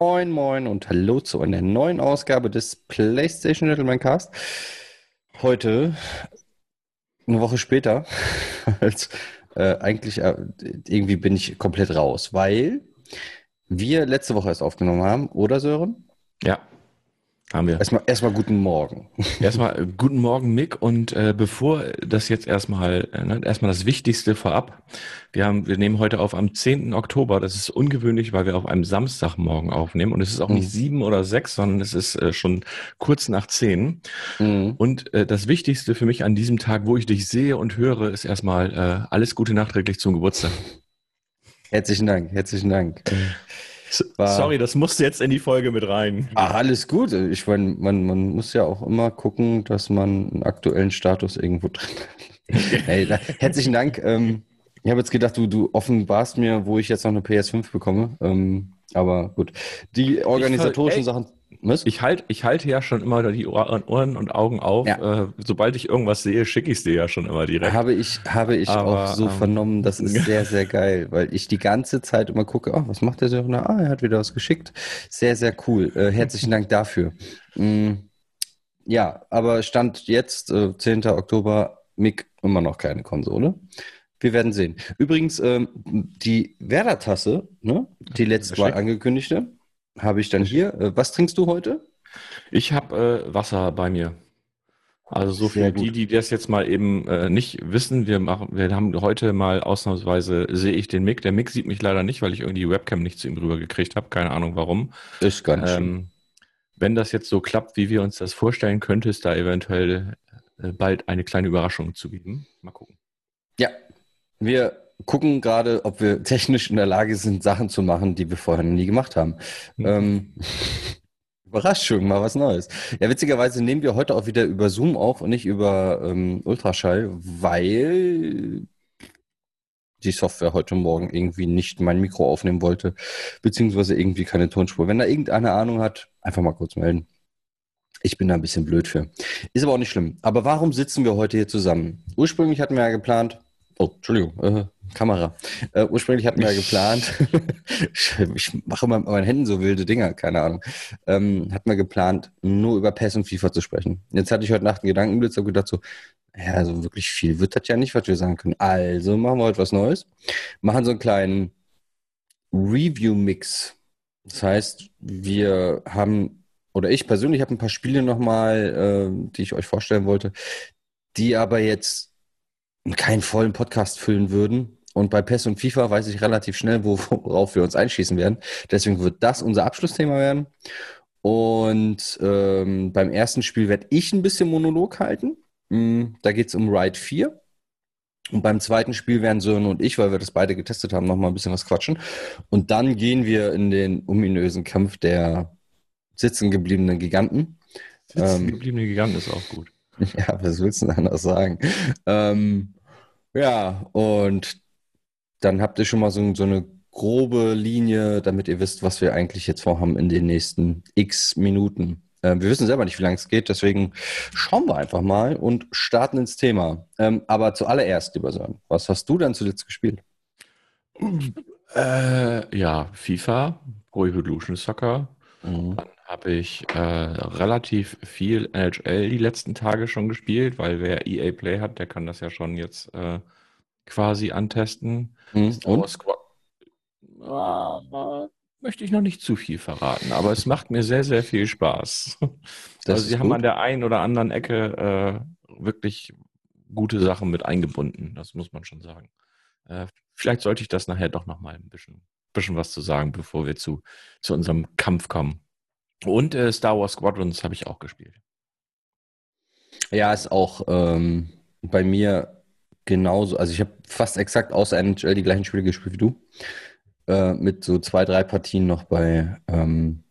Moin, moin und hallo zu einer neuen Ausgabe des PlayStation Gentleman Cast. Heute, eine Woche später, als äh, eigentlich äh, irgendwie bin ich komplett raus, weil wir letzte Woche erst aufgenommen haben, oder Sören? Ja, haben wir. Erstmal, erstmal guten Morgen. Erstmal guten Morgen, Mick. Und äh, bevor das jetzt erstmal, äh, ne, erstmal das Wichtigste vorab. Wir haben, wir nehmen heute auf am 10. Oktober. Das ist ungewöhnlich, weil wir auf einem Samstagmorgen aufnehmen. Und es ist auch mhm. nicht sieben oder sechs, sondern es ist äh, schon kurz nach zehn. Mhm. Und äh, das Wichtigste für mich an diesem Tag, wo ich dich sehe und höre, ist erstmal äh, alles Gute nachträglich zum Geburtstag. Herzlichen Dank, herzlichen Dank. War, Sorry, das musste jetzt in die Folge mit rein. Ach, alles gut. Ich meine, man, man muss ja auch immer gucken, dass man einen aktuellen Status irgendwo drin hat. hey, herzlichen Dank. Ähm, ich habe jetzt gedacht, du, du offenbarst mir, wo ich jetzt noch eine PS5 bekomme. Ähm, aber gut. Die organisatorischen Sachen. Was? Ich halte ich halt ja schon immer die Ohren und Augen auf. Ja. Äh, sobald ich irgendwas sehe, schicke ich es dir ja schon immer direkt. Habe ich, habe ich Aber, auch so ähm, vernommen. Das ist sehr, sehr geil, weil ich die ganze Zeit immer gucke, oh, was macht der so? Ah, er hat wieder was geschickt. Sehr, sehr cool. Äh, herzlichen Dank dafür. Mm, ja, aber Stand jetzt, äh, 10. Oktober, Mick, immer noch keine Konsole. Wir werden sehen. Übrigens, ähm, die Werder-Tasse, ne, die letzte Mal angekündigte, habe ich dann hier. Äh, was trinkst du heute? Ich habe äh, Wasser bei mir. Also so für die, die das jetzt mal eben äh, nicht wissen, wir machen, wir haben heute mal ausnahmsweise sehe ich den Mick. Der Mick sieht mich leider nicht, weil ich irgendwie die Webcam nicht zu ihm rüber gekriegt habe. Keine Ahnung warum. Ist ganz ähm, schön. Wenn das jetzt so klappt, wie wir uns das vorstellen, könnte es da eventuell äh, bald eine kleine Überraschung zu geben. Mal gucken. Ja, wir gucken gerade, ob wir technisch in der Lage sind, Sachen zu machen, die wir vorher nie gemacht haben. Mhm. Ähm, Überraschung, mal was Neues. Ja, witzigerweise nehmen wir heute auch wieder über Zoom auf und nicht über ähm, Ultraschall, weil die Software heute Morgen irgendwie nicht mein Mikro aufnehmen wollte, beziehungsweise irgendwie keine Tonspur. Wenn da irgendeine Ahnung hat, einfach mal kurz melden. Ich bin da ein bisschen blöd für. Ist aber auch nicht schlimm. Aber warum sitzen wir heute hier zusammen? Ursprünglich hatten wir ja geplant, Oh, Entschuldigung, äh, Kamera. Äh, ursprünglich hatten wir ja geplant, ich mache immer mit meinen Händen so wilde Dinger, keine Ahnung, ähm, hatten wir geplant, nur über PES und FIFA zu sprechen. Jetzt hatte ich heute Nacht einen Gedankenblitz und gedacht so, ja, also wirklich viel wird das ja nicht, was wir sagen können. Also machen wir heute was Neues. Machen so einen kleinen Review-Mix. Das heißt, wir haben, oder ich persönlich habe ein paar Spiele nochmal, äh, die ich euch vorstellen wollte, die aber jetzt keinen vollen Podcast füllen würden. Und bei PES und FIFA weiß ich relativ schnell, worauf wir uns einschießen werden. Deswegen wird das unser Abschlussthema werden. Und ähm, beim ersten Spiel werde ich ein bisschen Monolog halten. Mhm, da geht es um Ride 4. Und beim zweiten Spiel werden Sören und ich, weil wir das beide getestet haben, nochmal ein bisschen was quatschen. Und dann gehen wir in den ominösen Kampf der sitzen gebliebenen Giganten. Sitzen gebliebene Giganten ist auch gut. Ja, was willst du denn anders sagen? Ähm, ja, und dann habt ihr schon mal so, so eine grobe Linie, damit ihr wisst, was wir eigentlich jetzt vorhaben in den nächsten x Minuten. Ähm, wir wissen selber nicht, wie lange es geht, deswegen schauen wir einfach mal und starten ins Thema. Ähm, aber zuallererst, lieber Sören, was hast du denn zuletzt gespielt? Äh, ja, FIFA, Pro Evolution Soccer. Mhm. Dann habe ich äh, relativ viel NHL die letzten Tage schon gespielt, weil wer EA Play hat, der kann das ja schon jetzt äh, quasi antesten. Mhm. Und? Ah, möchte ich noch nicht zu viel verraten, aber es macht mir sehr, sehr viel Spaß. Das also sie haben an der einen oder anderen Ecke äh, wirklich gute Sachen mit eingebunden, das muss man schon sagen. Äh, vielleicht sollte ich das nachher doch noch mal ein bisschen, bisschen was zu sagen, bevor wir zu, zu unserem Kampf kommen. Und äh, Star Wars Squadrons habe ich auch gespielt. Ja, ist auch ähm, bei mir genauso. Also ich habe fast exakt außer NHL die gleichen Spiele gespielt wie du. Äh, mit so zwei, drei Partien noch bei ähm,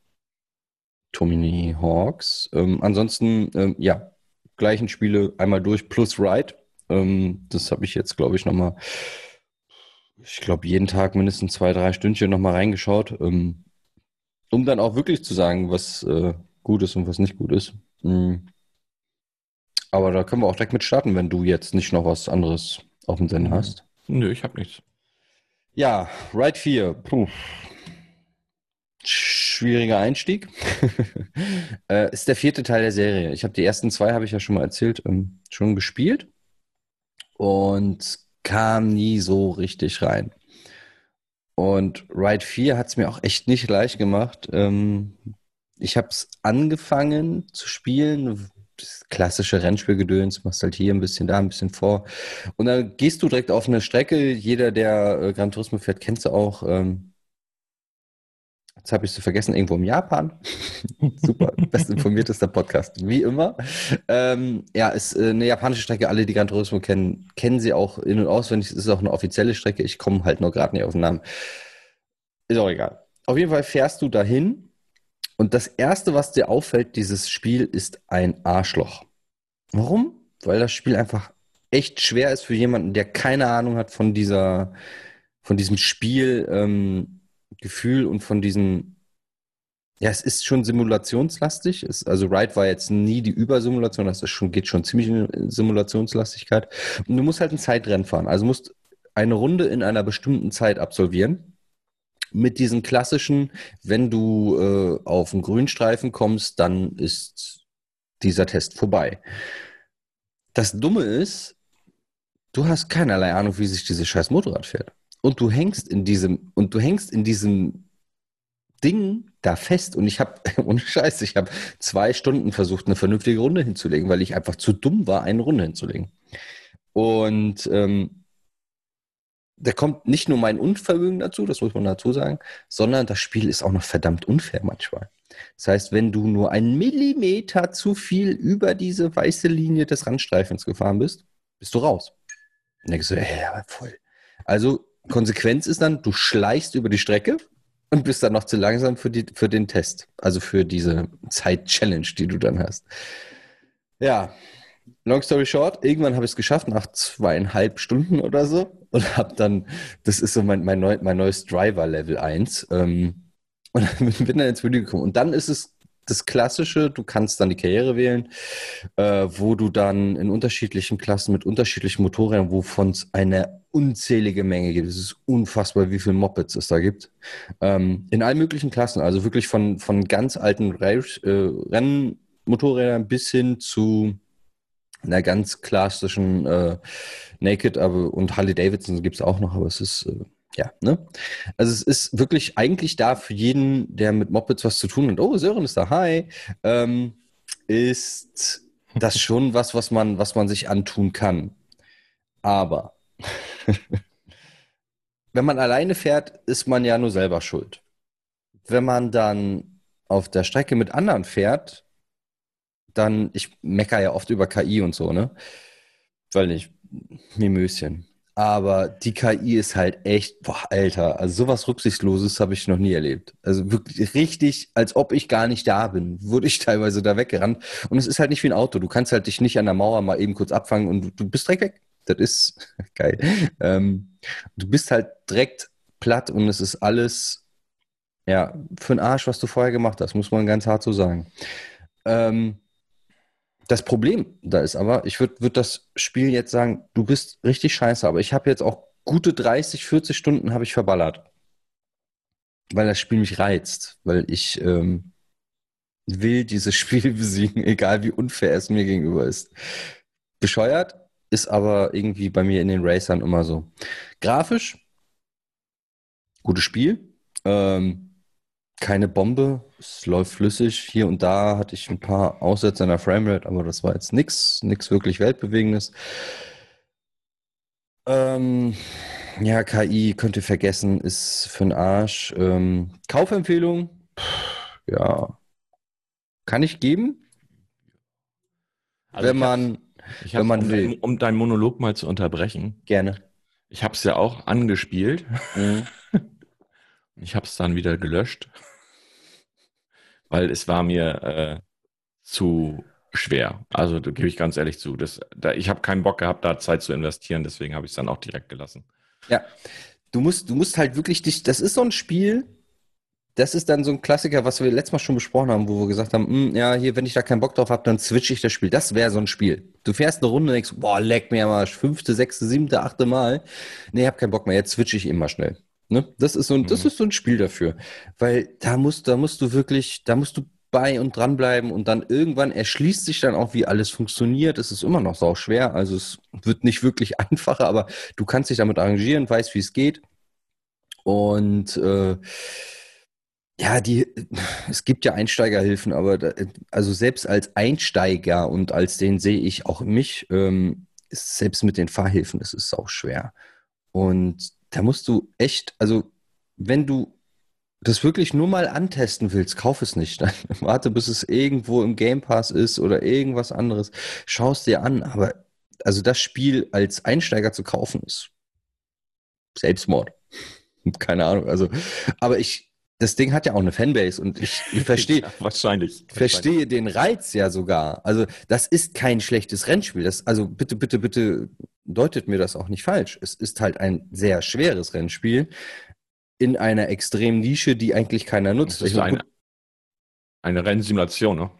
Tomini Hawks. Ähm, ansonsten, ähm, ja, gleichen Spiele einmal durch plus Ride. Ähm, das habe ich jetzt, glaube ich, nochmal, ich glaube, jeden Tag mindestens zwei, drei Stündchen nochmal reingeschaut. Ähm, um dann auch wirklich zu sagen, was äh, gut ist und was nicht gut ist. Mhm. Aber da können wir auch direkt mit starten, wenn du jetzt nicht noch was anderes auf dem Sinn hast. Nö, ich habe nichts. Ja, Ride 4. Puh. Schwieriger Einstieg. äh, ist der vierte Teil der Serie. Ich habe die ersten zwei, habe ich ja schon mal erzählt, ähm, schon gespielt und kam nie so richtig rein. Und Ride 4 hat es mir auch echt nicht leicht gemacht. Ähm, ich habe es angefangen zu spielen, das klassische Rennspielgedöns, machst halt hier ein bisschen da, ein bisschen vor. Und dann gehst du direkt auf eine Strecke. Jeder, der äh, Gran Turismo fährt, kennt sie auch. Ähm, jetzt habe ich sie vergessen, irgendwo im Japan. Super, bestinformiertester Podcast, wie immer. Ähm, ja, ist äh, eine japanische Strecke. Alle, die Gran Turismo kennen, kennen sie auch in- und auswendig. Es ist auch eine offizielle Strecke. Ich komme halt nur gerade nicht auf den Namen. Ist auch egal. Auf jeden Fall fährst du dahin und das Erste, was dir auffällt, dieses Spiel ist ein Arschloch. Warum? Weil das Spiel einfach echt schwer ist für jemanden, der keine Ahnung hat von dieser, von diesem Spielgefühl ähm, und von diesem, ja, es ist schon simulationslastig. Es, also Ride war jetzt nie die Übersimulation, das ist schon, geht schon ziemlich in Simulationslastigkeit. Und du musst halt ein Zeitrennen fahren. Also musst eine Runde in einer bestimmten Zeit absolvieren mit diesen klassischen, wenn du äh, auf einen Grünstreifen kommst, dann ist dieser Test vorbei. Das Dumme ist, du hast keinerlei Ahnung, wie sich dieses scheiß Motorrad fährt. Und du hängst in diesem, und du hängst in diesem Ding da fest. Und ich habe, ohne Scheiß, ich habe zwei Stunden versucht, eine vernünftige Runde hinzulegen, weil ich einfach zu dumm war, eine Runde hinzulegen. Und ähm, da kommt nicht nur mein Unvermögen dazu, das muss man dazu sagen, sondern das Spiel ist auch noch verdammt unfair manchmal. Das heißt, wenn du nur einen Millimeter zu viel über diese weiße Linie des Randstreifens gefahren bist, bist du raus. Und denkst du, ja, voll. Also Konsequenz ist dann, du schleichst über die Strecke und bist dann noch zu langsam für, die, für den Test. Also für diese Zeit-Challenge, die du dann hast. Ja, long story short, irgendwann habe ich es geschafft, nach zweieinhalb Stunden oder so. Und habe dann, das ist so mein, mein, neu, mein neues Driver Level 1. Ähm, und bin dann ins Menü gekommen. Und dann ist es das Klassische, du kannst dann die Karriere wählen, äh, wo du dann in unterschiedlichen Klassen mit unterschiedlichen Motorrädern, wovon es eine unzählige Menge gibt. Es ist unfassbar, wie viele Mopeds es da gibt. Ähm, in allen möglichen Klassen, also wirklich von, von ganz alten äh, Rennmotorrädern bis hin zu einer ganz klassischen äh, Naked aber, und Harley Davidson gibt es auch noch, aber es ist, äh, ja, ne? Also es ist wirklich eigentlich da für jeden, der mit Mopeds was zu tun hat. Oh, Sören ist da, hi. Ähm, ist das schon was, was man, was man sich antun kann. Aber wenn man alleine fährt, ist man ja nur selber schuld. Wenn man dann auf der Strecke mit anderen fährt, dann, ich mecker ja oft über KI und so, ne? Weil nicht, Mimöschen. Aber die KI ist halt echt, boah, Alter, also sowas Rücksichtsloses habe ich noch nie erlebt. Also wirklich richtig, als ob ich gar nicht da bin, wurde ich teilweise da weggerannt. Und es ist halt nicht wie ein Auto. Du kannst halt dich nicht an der Mauer mal eben kurz abfangen und du, bist direkt weg. Das ist geil. Ähm, du bist halt direkt platt und es ist alles, ja, für den Arsch, was du vorher gemacht hast, muss man ganz hart so sagen. Ähm, das Problem da ist aber, ich würde würd das Spiel jetzt sagen, du bist richtig scheiße, aber ich habe jetzt auch gute 30, 40 Stunden habe ich verballert. Weil das Spiel mich reizt, weil ich ähm, will dieses Spiel besiegen, egal wie unfair es mir gegenüber ist. Bescheuert ist aber irgendwie bei mir in den Racern immer so. Grafisch, gutes Spiel. Ähm, keine Bombe. Es läuft flüssig. Hier und da hatte ich ein paar Aussätze in der Framerate, aber das war jetzt nichts, nichts wirklich Weltbewegendes. Ähm, ja, KI könnt ihr vergessen, ist für den Arsch. Ähm, Kaufempfehlung, ja, kann ich geben. Also wenn ich man, wenn man um, will. Um deinen Monolog mal zu unterbrechen. Gerne. Ich habe es ja auch angespielt. Mhm. Ich habe es dann wieder gelöscht weil es war mir äh, zu schwer. Also da gebe ich ganz ehrlich zu. Das, da, ich habe keinen Bock gehabt, da Zeit zu investieren, deswegen habe ich es dann auch direkt gelassen. Ja, du musst, du musst halt wirklich dich, das ist so ein Spiel, das ist dann so ein Klassiker, was wir letztes Mal schon besprochen haben, wo wir gesagt haben, hm, ja, hier, wenn ich da keinen Bock drauf habe, dann switche ich das Spiel. Das wäre so ein Spiel. Du fährst eine Runde und denkst, boah, leck mir mal fünfte, sechste, siebte, achte Mal. Nee, hab keinen Bock mehr, jetzt switche ich immer schnell. Ne? Das ist so ein, mhm. das ist so ein Spiel dafür. Weil da musst, da musst du wirklich, da musst du bei und dranbleiben und dann irgendwann erschließt sich dann auch, wie alles funktioniert. Es ist immer noch sau schwer, also es wird nicht wirklich einfacher, aber du kannst dich damit arrangieren, weißt, wie es geht. Und äh, ja, die, es gibt ja Einsteigerhilfen, aber da, also selbst als Einsteiger und als den sehe ich auch mich, ähm, selbst mit den Fahrhilfen, das ist auch schwer. Und da musst du echt, also wenn du das wirklich nur mal antesten willst, kauf es nicht. Dann warte, bis es irgendwo im Game Pass ist oder irgendwas anderes. Schau es dir an. Aber also das Spiel als Einsteiger zu kaufen ist Selbstmord. Keine Ahnung. Also, aber ich, das Ding hat ja auch eine Fanbase und ich, ich verstehe ja, wahrscheinlich verstehe den Reiz ja sogar. Also das ist kein schlechtes Rennspiel. Das, also bitte, bitte, bitte deutet mir das auch nicht falsch. Es ist halt ein sehr schweres Rennspiel in einer extremen Nische, die eigentlich keiner nutzt. Das ist eine, eine Rennsimulation, ne?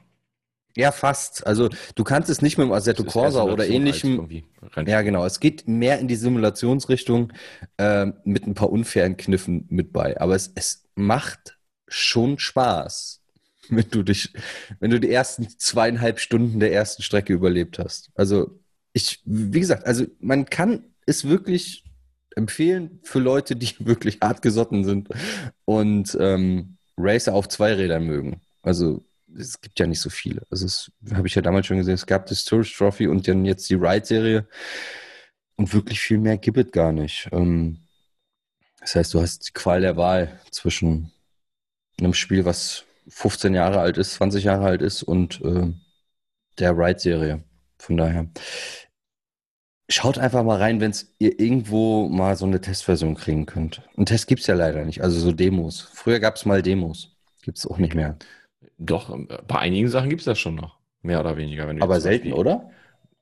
Ja, fast. Also du kannst es nicht mit dem Assetto Corsa oder ähnlichem. Ja, genau. Es geht mehr in die Simulationsrichtung äh, mit ein paar unfairen Kniffen mit bei. Aber es, es macht schon Spaß, wenn du dich, wenn du die ersten zweieinhalb Stunden der ersten Strecke überlebt hast. Also ich, wie gesagt, also man kann es wirklich empfehlen für Leute, die wirklich hart gesotten sind und ähm, Racer auf zwei Rädern mögen. Also es gibt ja nicht so viele. Also das habe ich ja damals schon gesehen. Es gab das Tourist Trophy und dann jetzt die Ride-Serie. Und wirklich viel mehr gibt es gar nicht. Ähm, das heißt, du hast die Qual der Wahl zwischen einem Spiel, was 15 Jahre alt ist, 20 Jahre alt ist und äh, der Ride-Serie. Von daher. Schaut einfach mal rein, wenn ihr irgendwo mal so eine Testversion kriegen könnt. Einen Test gibt es ja leider nicht, also so Demos. Früher gab es mal Demos. Gibt es auch nicht mehr. Doch, bei einigen Sachen gibt es das schon noch. Mehr oder weniger. aber selten, oder?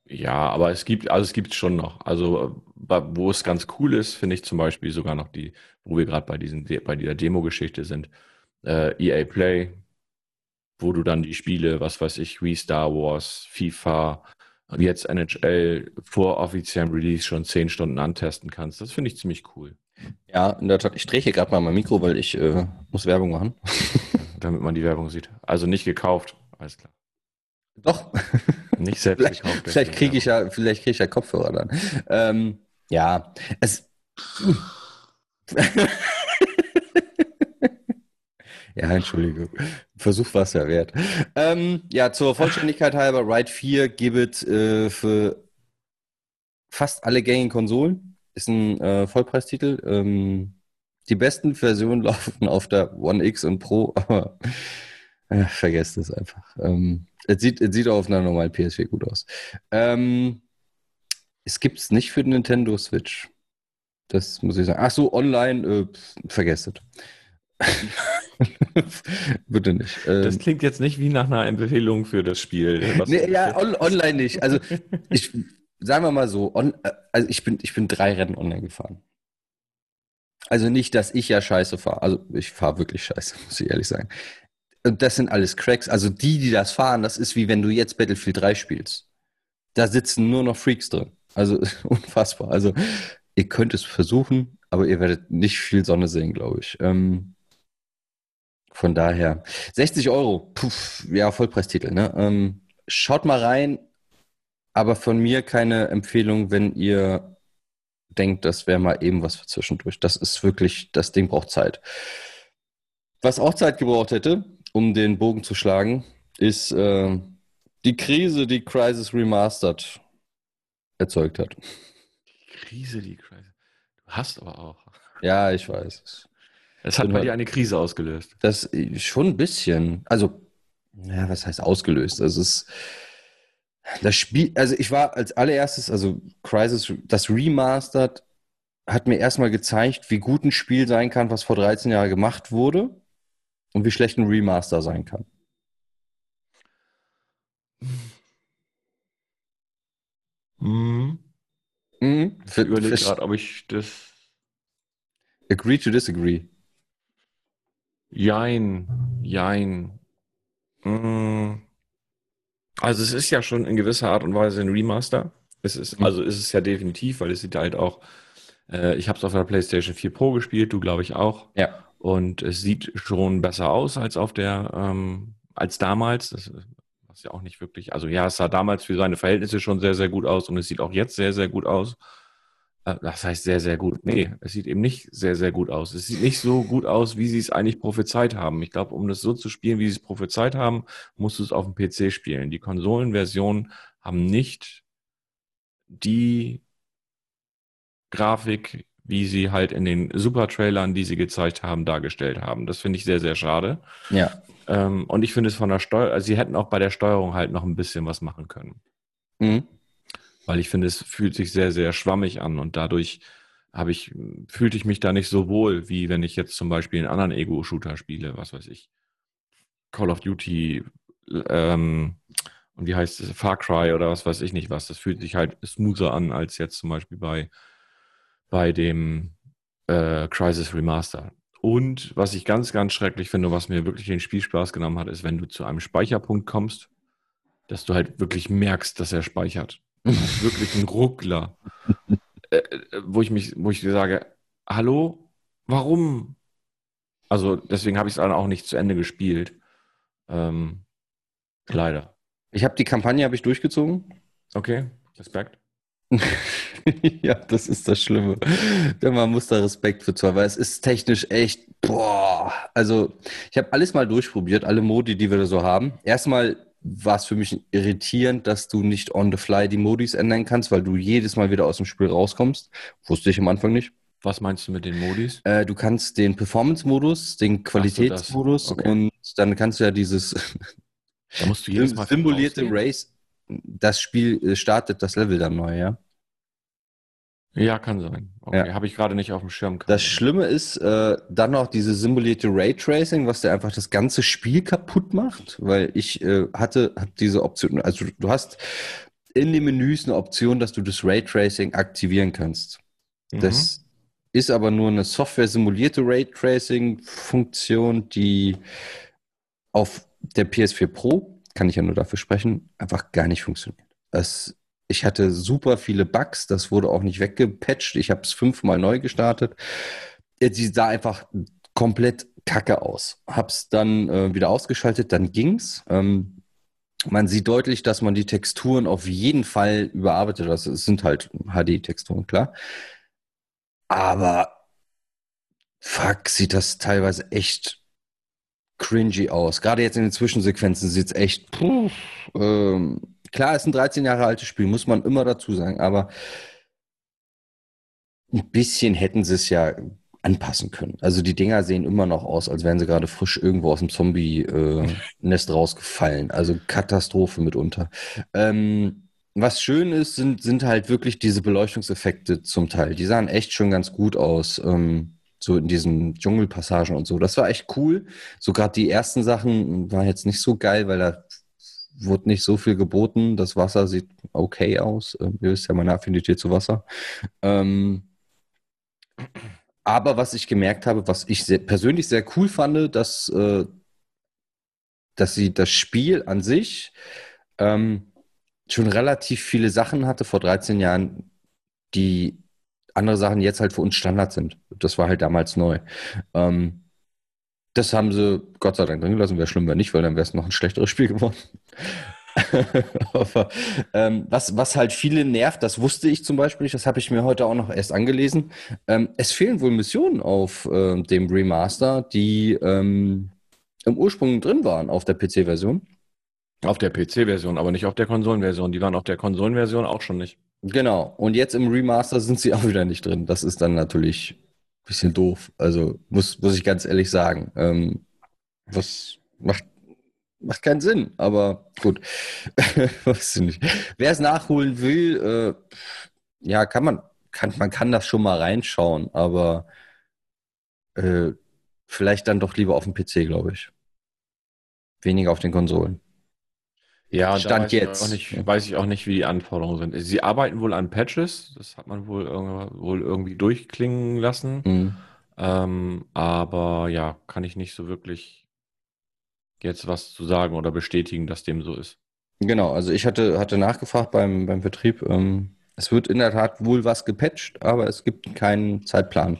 Ja, aber es gibt, also es gibt schon noch. Also wo es ganz cool ist, finde ich zum Beispiel sogar noch die, wo wir gerade bei diesen, bei dieser Demo-Geschichte sind, äh, EA Play, wo du dann die Spiele, was weiß ich, wie Star Wars, FIFA, jetzt NHL vor offiziellem Release schon zehn Stunden antesten kannst. Das finde ich ziemlich cool. Ja, in der Tat. Ich drehe hier gerade mal mein Mikro, weil ich äh, muss Werbung machen. Damit man die Werbung sieht. Also nicht gekauft, alles klar. Doch. Nicht selbst vielleicht. Vielleicht kriege ich ja, vielleicht kriege ich ja Kopfhörer dann. Ähm, ja, es. ja, Entschuldigung. Versuch war es ja wert. Ähm, ja, zur Vollständigkeit halber, Ride 4 gibt äh, für fast alle gängigen Konsolen. Ist ein äh, Vollpreistitel. Ähm, die besten Versionen laufen auf der One X und Pro, aber äh, vergesst es einfach. Ähm, es, sieht, es sieht auch auf einer normalen PS4 gut aus. Ähm, es gibt es nicht für den Nintendo Switch. Das muss ich sagen. Ach so, online, äh, vergesst es. Bitte nicht. Ähm, das klingt jetzt nicht wie nach einer Empfehlung für das Spiel. Nee, ja, on, online nicht. Also ich sagen wir mal so, on, äh, also ich bin, ich bin drei Rennen online gefahren. Also nicht, dass ich ja scheiße fahre. Also ich fahre wirklich scheiße, muss ich ehrlich sagen. Und das sind alles Cracks. Also die, die das fahren, das ist wie wenn du jetzt Battlefield 3 spielst. Da sitzen nur noch Freaks drin. Also unfassbar. Also ihr könnt es versuchen, aber ihr werdet nicht viel Sonne sehen, glaube ich. Ähm, von daher 60 Euro, puff, ja Vollpreistitel. Ne? Ähm, schaut mal rein, aber von mir keine Empfehlung, wenn ihr denkt, das wäre mal eben was für zwischendurch. Das ist wirklich, das Ding braucht Zeit. Was auch Zeit gebraucht hätte, um den Bogen zu schlagen, ist äh, die Krise, die Crisis Remastered erzeugt hat. Die Krise, die Crisis. Du hast aber auch. Ja, ich weiß. Es hat bei dir eine Krise ausgelöst. Das schon ein bisschen. Also, ja, was heißt ausgelöst? Also es ist das Spiel, also ich war als allererstes, also Crisis, das Remastered hat mir erstmal gezeigt, wie gut ein Spiel sein kann, was vor 13 Jahren gemacht wurde und wie schlecht ein Remaster sein kann. Mhm. Mhm. Ich überlege gerade, ob ich das. Agree to disagree. Jein, jein. Mm. Also es ist ja schon in gewisser Art und Weise ein Remaster. Es ist, Mhm. also ist es ja definitiv, weil es sieht halt auch, äh, ich habe es auf der PlayStation 4 Pro gespielt, du glaube ich auch. Ja. Und es sieht schon besser aus als auf der, ähm, als damals. Das was ja auch nicht wirklich, also ja, es sah damals für seine Verhältnisse schon sehr, sehr gut aus und es sieht auch jetzt sehr, sehr gut aus. Äh, Das heißt sehr, sehr gut. Nee, es sieht eben nicht sehr, sehr gut aus. Es sieht nicht so gut aus, wie sie es eigentlich prophezeit haben. Ich glaube, um das so zu spielen, wie sie es prophezeit haben, musst du es auf dem PC spielen. Die Konsolenversionen haben nicht die Grafik, wie sie halt in den Super-Trailern, die sie gezeigt haben, dargestellt haben. Das finde ich sehr, sehr schade. Ja. Ähm, und ich finde es von der Steuer, also sie hätten auch bei der Steuerung halt noch ein bisschen was machen können. Mhm. Weil ich finde, es fühlt sich sehr, sehr schwammig an und dadurch habe ich, fühlte ich mich da nicht so wohl, wie wenn ich jetzt zum Beispiel einen anderen Ego-Shooter spiele, was weiß ich. Call of Duty, ähm, und wie heißt es, Far Cry oder was weiß ich nicht was. Das fühlt sich halt smoother an als jetzt zum Beispiel bei, bei dem äh, Crisis Remaster. Und was ich ganz, ganz schrecklich finde, was mir wirklich den Spielspaß genommen hat, ist, wenn du zu einem Speicherpunkt kommst, dass du halt wirklich merkst, dass er speichert. wirklich ein Ruckler. äh, äh, wo ich mich, wo ich sage, hallo, warum? Also deswegen habe ich es dann auch nicht zu Ende gespielt. Ähm, leider. Ich habe die Kampagne habe ich durchgezogen. Okay, Respekt. ja, das ist das Schlimme. Denn man muss da Respekt für zwei, weil es ist technisch echt, boah. Also, ich habe alles mal durchprobiert, alle Modi, die wir da so haben. Erstmal war es für mich irritierend, dass du nicht on the fly die Modis ändern kannst, weil du jedes Mal wieder aus dem Spiel rauskommst. Wusste ich am Anfang nicht. Was meinst du mit den Modis? Äh, du kannst den Performance-Modus, den Qualitätsmodus okay. und dann kannst du ja dieses Da musst du jedes Mal simulierte. Race, das Spiel äh, startet das Level dann neu, ja. Ja, kann sein. Okay, Ja. habe ich gerade nicht auf dem Schirm. Das Schlimme ist äh, dann noch diese simulierte Raytracing, was dir einfach das ganze Spiel kaputt macht, weil ich äh, hatte hab diese Option, also du hast in den Menüs eine Option, dass du das Raytracing aktivieren kannst. Mhm. Das ist aber nur eine Software-simulierte Raytracing-Funktion, die auf der PS4 Pro, kann ich ja nur dafür sprechen, einfach gar nicht funktioniert. Es, ich hatte super viele Bugs, das wurde auch nicht weggepatcht. Ich habe es fünfmal neu gestartet. Äh, Sie sah einfach komplett kacke aus. Hab's dann äh, wieder ausgeschaltet, dann ging's. Ähm, man sieht deutlich, dass man die Texturen auf jeden Fall überarbeitet. Es sind halt HD-Texturen, klar. Aber fuck, sieht das teilweise echt cringy aus. Gerade jetzt in den Zwischensequenzen sieht's echt. Puh, ähm, klar, ist ein 13 Jahre altes Spiel, muss man immer dazu sagen, aber ein bisschen hätten sie es ja anpassen können. Also die Dinger sehen immer noch aus, als wären sie gerade frisch irgendwo aus dem Zombie-Nest rausgefallen. Also Katastrophe mitunter. Ähm, was schön ist, sind, sind halt wirklich diese Beleuchtungseffekte zum Teil. Die sahen echt schon ganz gut aus. Ähm, so in diesen Dschungelpassagen und so. Das war echt cool. So gerade die ersten Sachen waren jetzt nicht so geil, weil da wurde nicht so viel geboten. Das Wasser sieht okay aus. Ähm, Ihr wisst ja meine Affinität zu Wasser. Ähm, aber was ich gemerkt habe, was ich sehr, persönlich sehr cool fand, dass, äh, dass sie das Spiel an sich ähm, schon relativ viele Sachen hatte vor 13 Jahren, die andere Sachen jetzt halt für uns Standard sind. Das war halt damals neu. Ähm, das haben sie Gott sei Dank drin gelassen. Wäre schlimm, wäre nicht, weil dann wäre es noch ein schlechteres Spiel geworden. Aber ähm, was, was halt viele nervt, das wusste ich zum Beispiel nicht, das habe ich mir heute auch noch erst angelesen. Ähm, es fehlen wohl Missionen auf äh, dem Remaster, die ähm, im Ursprung drin waren auf der PC-Version. Auf der PC-Version, aber nicht auf der Konsolenversion. Die waren auf der Konsolenversion auch schon nicht. Genau. Und jetzt im Remaster sind sie auch wieder nicht drin. Das ist dann natürlich bisschen doof. Also muss, muss ich ganz ehrlich sagen. Ähm, was macht, macht keinen Sinn, aber gut. Weiß ich nicht. Wer es nachholen will, äh, ja, kann man, kann, man kann das schon mal reinschauen, aber äh, vielleicht dann doch lieber auf dem PC, glaube ich. Weniger auf den Konsolen. Ja, Stand weiß ich jetzt. Auch nicht, weiß ich auch nicht, wie die Anforderungen sind. Sie arbeiten wohl an Patches, das hat man wohl, wohl irgendwie durchklingen lassen. Mhm. Ähm, aber ja, kann ich nicht so wirklich jetzt was zu sagen oder bestätigen, dass dem so ist. Genau, also ich hatte, hatte nachgefragt beim, beim Vertrieb. Ähm, es wird in der Tat wohl was gepatcht, aber es gibt keinen Zeitplan.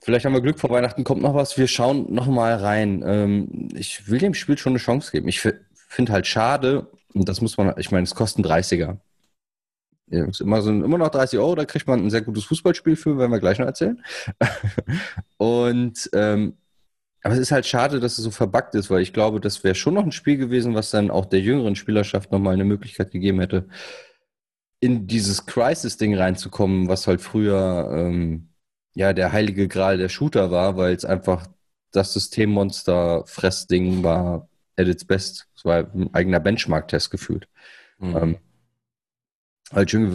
Vielleicht haben wir Glück, vor Weihnachten kommt noch was. Wir schauen noch mal rein. Ähm, ich will dem Spiel schon eine Chance geben. Ich finde halt schade, und das muss man, ich meine, es kostet 30er. Ja, ist immer, so, immer noch 30 Euro, da kriegt man ein sehr gutes Fußballspiel für, werden wir gleich noch erzählen. und ähm, aber es ist halt schade, dass es so verbuggt ist, weil ich glaube, das wäre schon noch ein Spiel gewesen, was dann auch der jüngeren Spielerschaft nochmal eine Möglichkeit gegeben hätte, in dieses Crisis-Ding reinzukommen, was halt früher ähm, ja der heilige Gral der Shooter war, weil es einfach das Systemmonster-Fressding war at its best. Es war ein eigener Benchmark-Test gefühlt. Mhm. Ähm,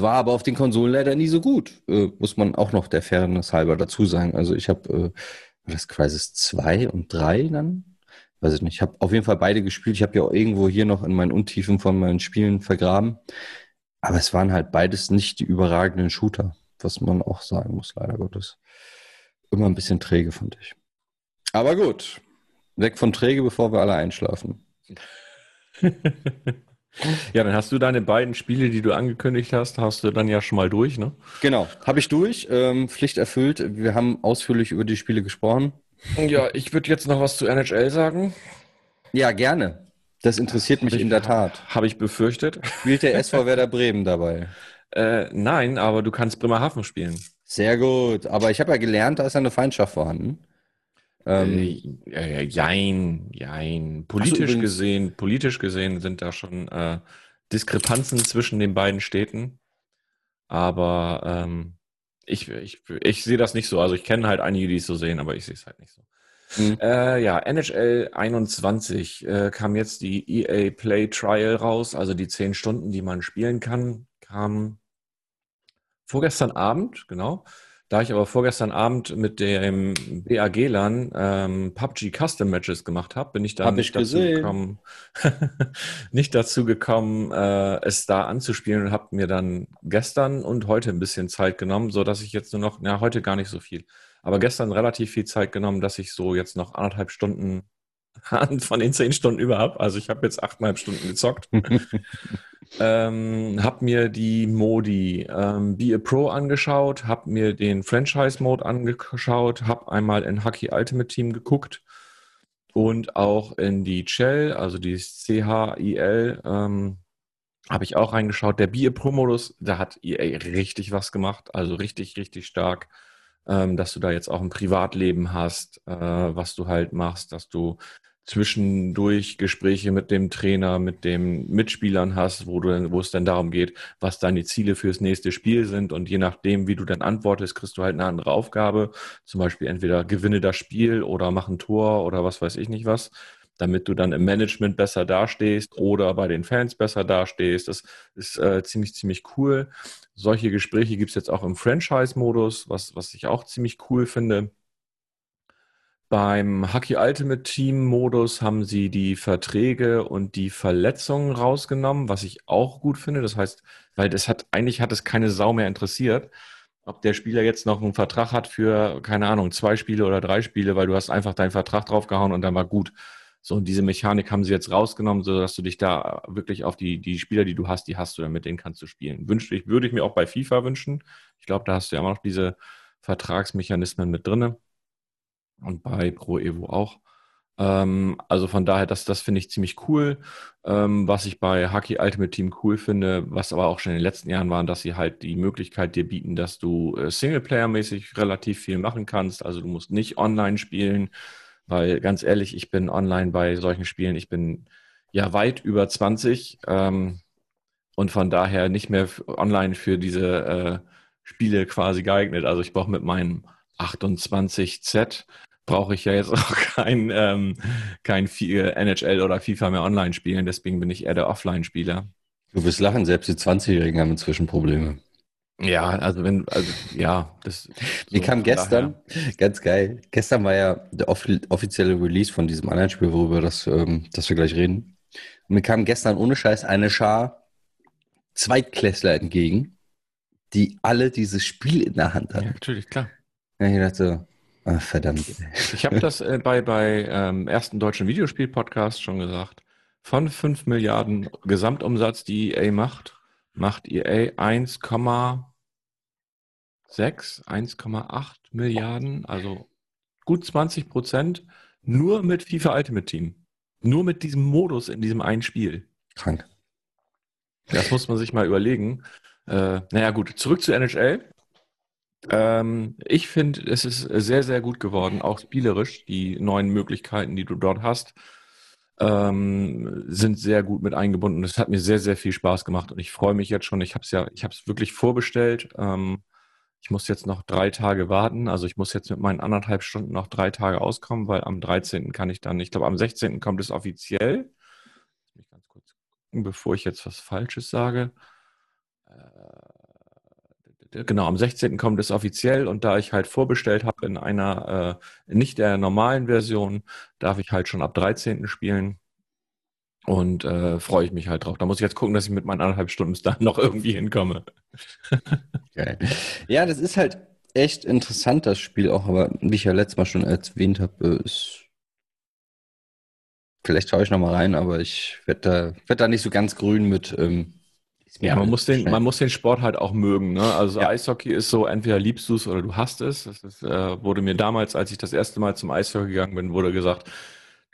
war aber auf den Konsolen leider nie so gut, äh, muss man auch noch der Fairness halber dazu sagen. Also ich habe äh, das Crisis 2 und 3 dann, weiß ich nicht, ich habe auf jeden Fall beide gespielt. Ich habe ja auch irgendwo hier noch in meinen Untiefen von meinen Spielen vergraben. Aber es waren halt beides nicht die überragenden Shooter, was man auch sagen muss, leider Gottes. Immer ein bisschen träge, fand ich. Aber gut, weg von träge, bevor wir alle einschlafen. Ja, dann hast du deine beiden Spiele, die du angekündigt hast, hast du dann ja schon mal durch, ne? Genau, habe ich durch, ähm, Pflicht erfüllt. Wir haben ausführlich über die Spiele gesprochen. Ja, ich würde jetzt noch was zu NHL sagen. Ja, gerne. Das interessiert mich ich, in der Tat. Habe ich befürchtet. Spielt der SV Werder Bremen dabei? Äh, nein, aber du kannst Bremerhaven spielen. Sehr gut. Aber ich habe ja gelernt, da ist eine Feindschaft vorhanden. Ähm, äh, jein, jein. Politisch so, gesehen, politisch gesehen sind da schon äh, Diskrepanzen zwischen den beiden Städten. Aber ähm, ich, ich, ich sehe das nicht so. Also ich kenne halt einige, die es so sehen, aber ich sehe es halt nicht so. Mhm. Äh, ja, NHL 21 äh, kam jetzt die EA Play Trial raus, also die zehn Stunden, die man spielen kann, kam vorgestern Abend, genau. Da ich aber vorgestern Abend mit dem BAG-Lern ähm, PUBG Custom Matches gemacht habe, bin ich hab nicht, ich dazu gekommen, nicht dazu gekommen, äh, es da anzuspielen und habe mir dann gestern und heute ein bisschen Zeit genommen, so dass ich jetzt nur noch, na heute gar nicht so viel, aber gestern relativ viel Zeit genommen, dass ich so jetzt noch anderthalb Stunden von den zehn Stunden über habe. Also ich habe jetzt achteinhalb Stunden gezockt. ähm, habe mir die Modi ähm, Be a Pro angeschaut, habe mir den Franchise-Mode angeschaut, habe einmal in Hockey Ultimate Team geguckt und auch in die Shell, also die CHIL, ähm, habe ich auch reingeschaut. Der Be a Pro-Modus, da hat EA richtig was gemacht, also richtig, richtig stark. Ähm, dass du da jetzt auch ein Privatleben hast, äh, was du halt machst, dass du zwischendurch Gespräche mit dem Trainer, mit den Mitspielern hast, wo, du, wo es dann darum geht, was deine Ziele fürs nächste Spiel sind. Und je nachdem, wie du dann antwortest, kriegst du halt eine andere Aufgabe. Zum Beispiel entweder gewinne das Spiel oder mach ein Tor oder was weiß ich nicht was, damit du dann im Management besser dastehst oder bei den Fans besser dastehst. Das ist äh, ziemlich, ziemlich cool. Solche Gespräche gibt es jetzt auch im Franchise-Modus, was, was ich auch ziemlich cool finde. Beim Hockey Ultimate Team Modus haben sie die Verträge und die Verletzungen rausgenommen, was ich auch gut finde. Das heißt, weil das hat, eigentlich hat es keine Sau mehr interessiert, ob der Spieler jetzt noch einen Vertrag hat für, keine Ahnung, zwei Spiele oder drei Spiele, weil du hast einfach deinen Vertrag draufgehauen und dann war gut. So, und diese Mechanik haben sie jetzt rausgenommen, sodass du dich da wirklich auf die, die Spieler, die du hast, die hast du, dann mit denen kannst du spielen. Wünschte ich, würde ich mir auch bei FIFA wünschen. Ich glaube, da hast du ja immer noch diese Vertragsmechanismen mit drinne und bei Pro Evo auch. Ähm, also von daher, das, das finde ich ziemlich cool. Ähm, was ich bei Hockey Ultimate Team cool finde, was aber auch schon in den letzten Jahren war, dass sie halt die Möglichkeit dir bieten, dass du äh, Singleplayer-mäßig relativ viel machen kannst. Also du musst nicht online spielen, weil ganz ehrlich, ich bin online bei solchen Spielen, ich bin ja weit über 20 ähm, und von daher nicht mehr online für diese äh, Spiele quasi geeignet. Also ich brauche mit meinem 28Z brauche ich ja jetzt auch kein, ähm, kein NHL oder FIFA mehr online spielen. Deswegen bin ich eher der Offline-Spieler. Du wirst lachen, selbst die 20-Jährigen haben inzwischen Probleme. Ja, also wenn, also ja, das. Mir so kam gestern, daher. ganz geil, gestern war ja der offizielle Release von diesem anderen Spiel, worüber das, ähm, das wir gleich reden. Und mir kam gestern ohne Scheiß eine Schar Zweitklässler entgegen, die alle dieses Spiel in der Hand hatten. Ja, natürlich, klar. Ja, ich dachte, Ach, verdammt. Ich habe das äh, bei, bei ähm, ersten deutschen Videospiel-Podcast schon gesagt. Von 5 Milliarden Gesamtumsatz, die EA macht, macht EA 1,6, 1,8 Milliarden, also gut 20 Prozent, nur mit FIFA Ultimate Team. Nur mit diesem Modus in diesem einen Spiel. Krank. Das muss man sich mal überlegen. Äh, naja, gut, zurück zu NHL. Ähm, ich finde, es ist sehr, sehr gut geworden, auch spielerisch. Die neuen Möglichkeiten, die du dort hast, ähm, sind sehr gut mit eingebunden. Es hat mir sehr, sehr viel Spaß gemacht und ich freue mich jetzt schon. Ich habe es ja, ich habe es wirklich vorbestellt. Ähm, ich muss jetzt noch drei Tage warten. Also ich muss jetzt mit meinen anderthalb Stunden noch drei Tage auskommen, weil am 13. kann ich dann, ich glaube, am 16. kommt es offiziell. Lass mich ganz kurz gucken, bevor ich jetzt was Falsches sage. Äh, genau, am 16. kommt es offiziell und da ich halt vorbestellt habe in einer äh, nicht der normalen Version, darf ich halt schon ab 13. spielen. Und äh, freue ich mich halt drauf. Da muss ich jetzt gucken, dass ich mit meinen anderthalb Stunden bis dahin noch irgendwie hinkomme. Geil. Ja, das ist halt echt interessant, das Spiel auch, aber wie ich ja letztes Mal schon erwähnt habe, ist. Vielleicht schaue ich nochmal rein, aber ich werde da, werd da nicht so ganz grün mit. Ähm, ja, man muss, den, man muss den Sport halt auch mögen. Ne? Also ja. Eishockey ist so, entweder liebst du es oder du hast es. Das ist, äh, wurde mir damals, als ich das erste Mal zum Eishockey gegangen bin, wurde gesagt,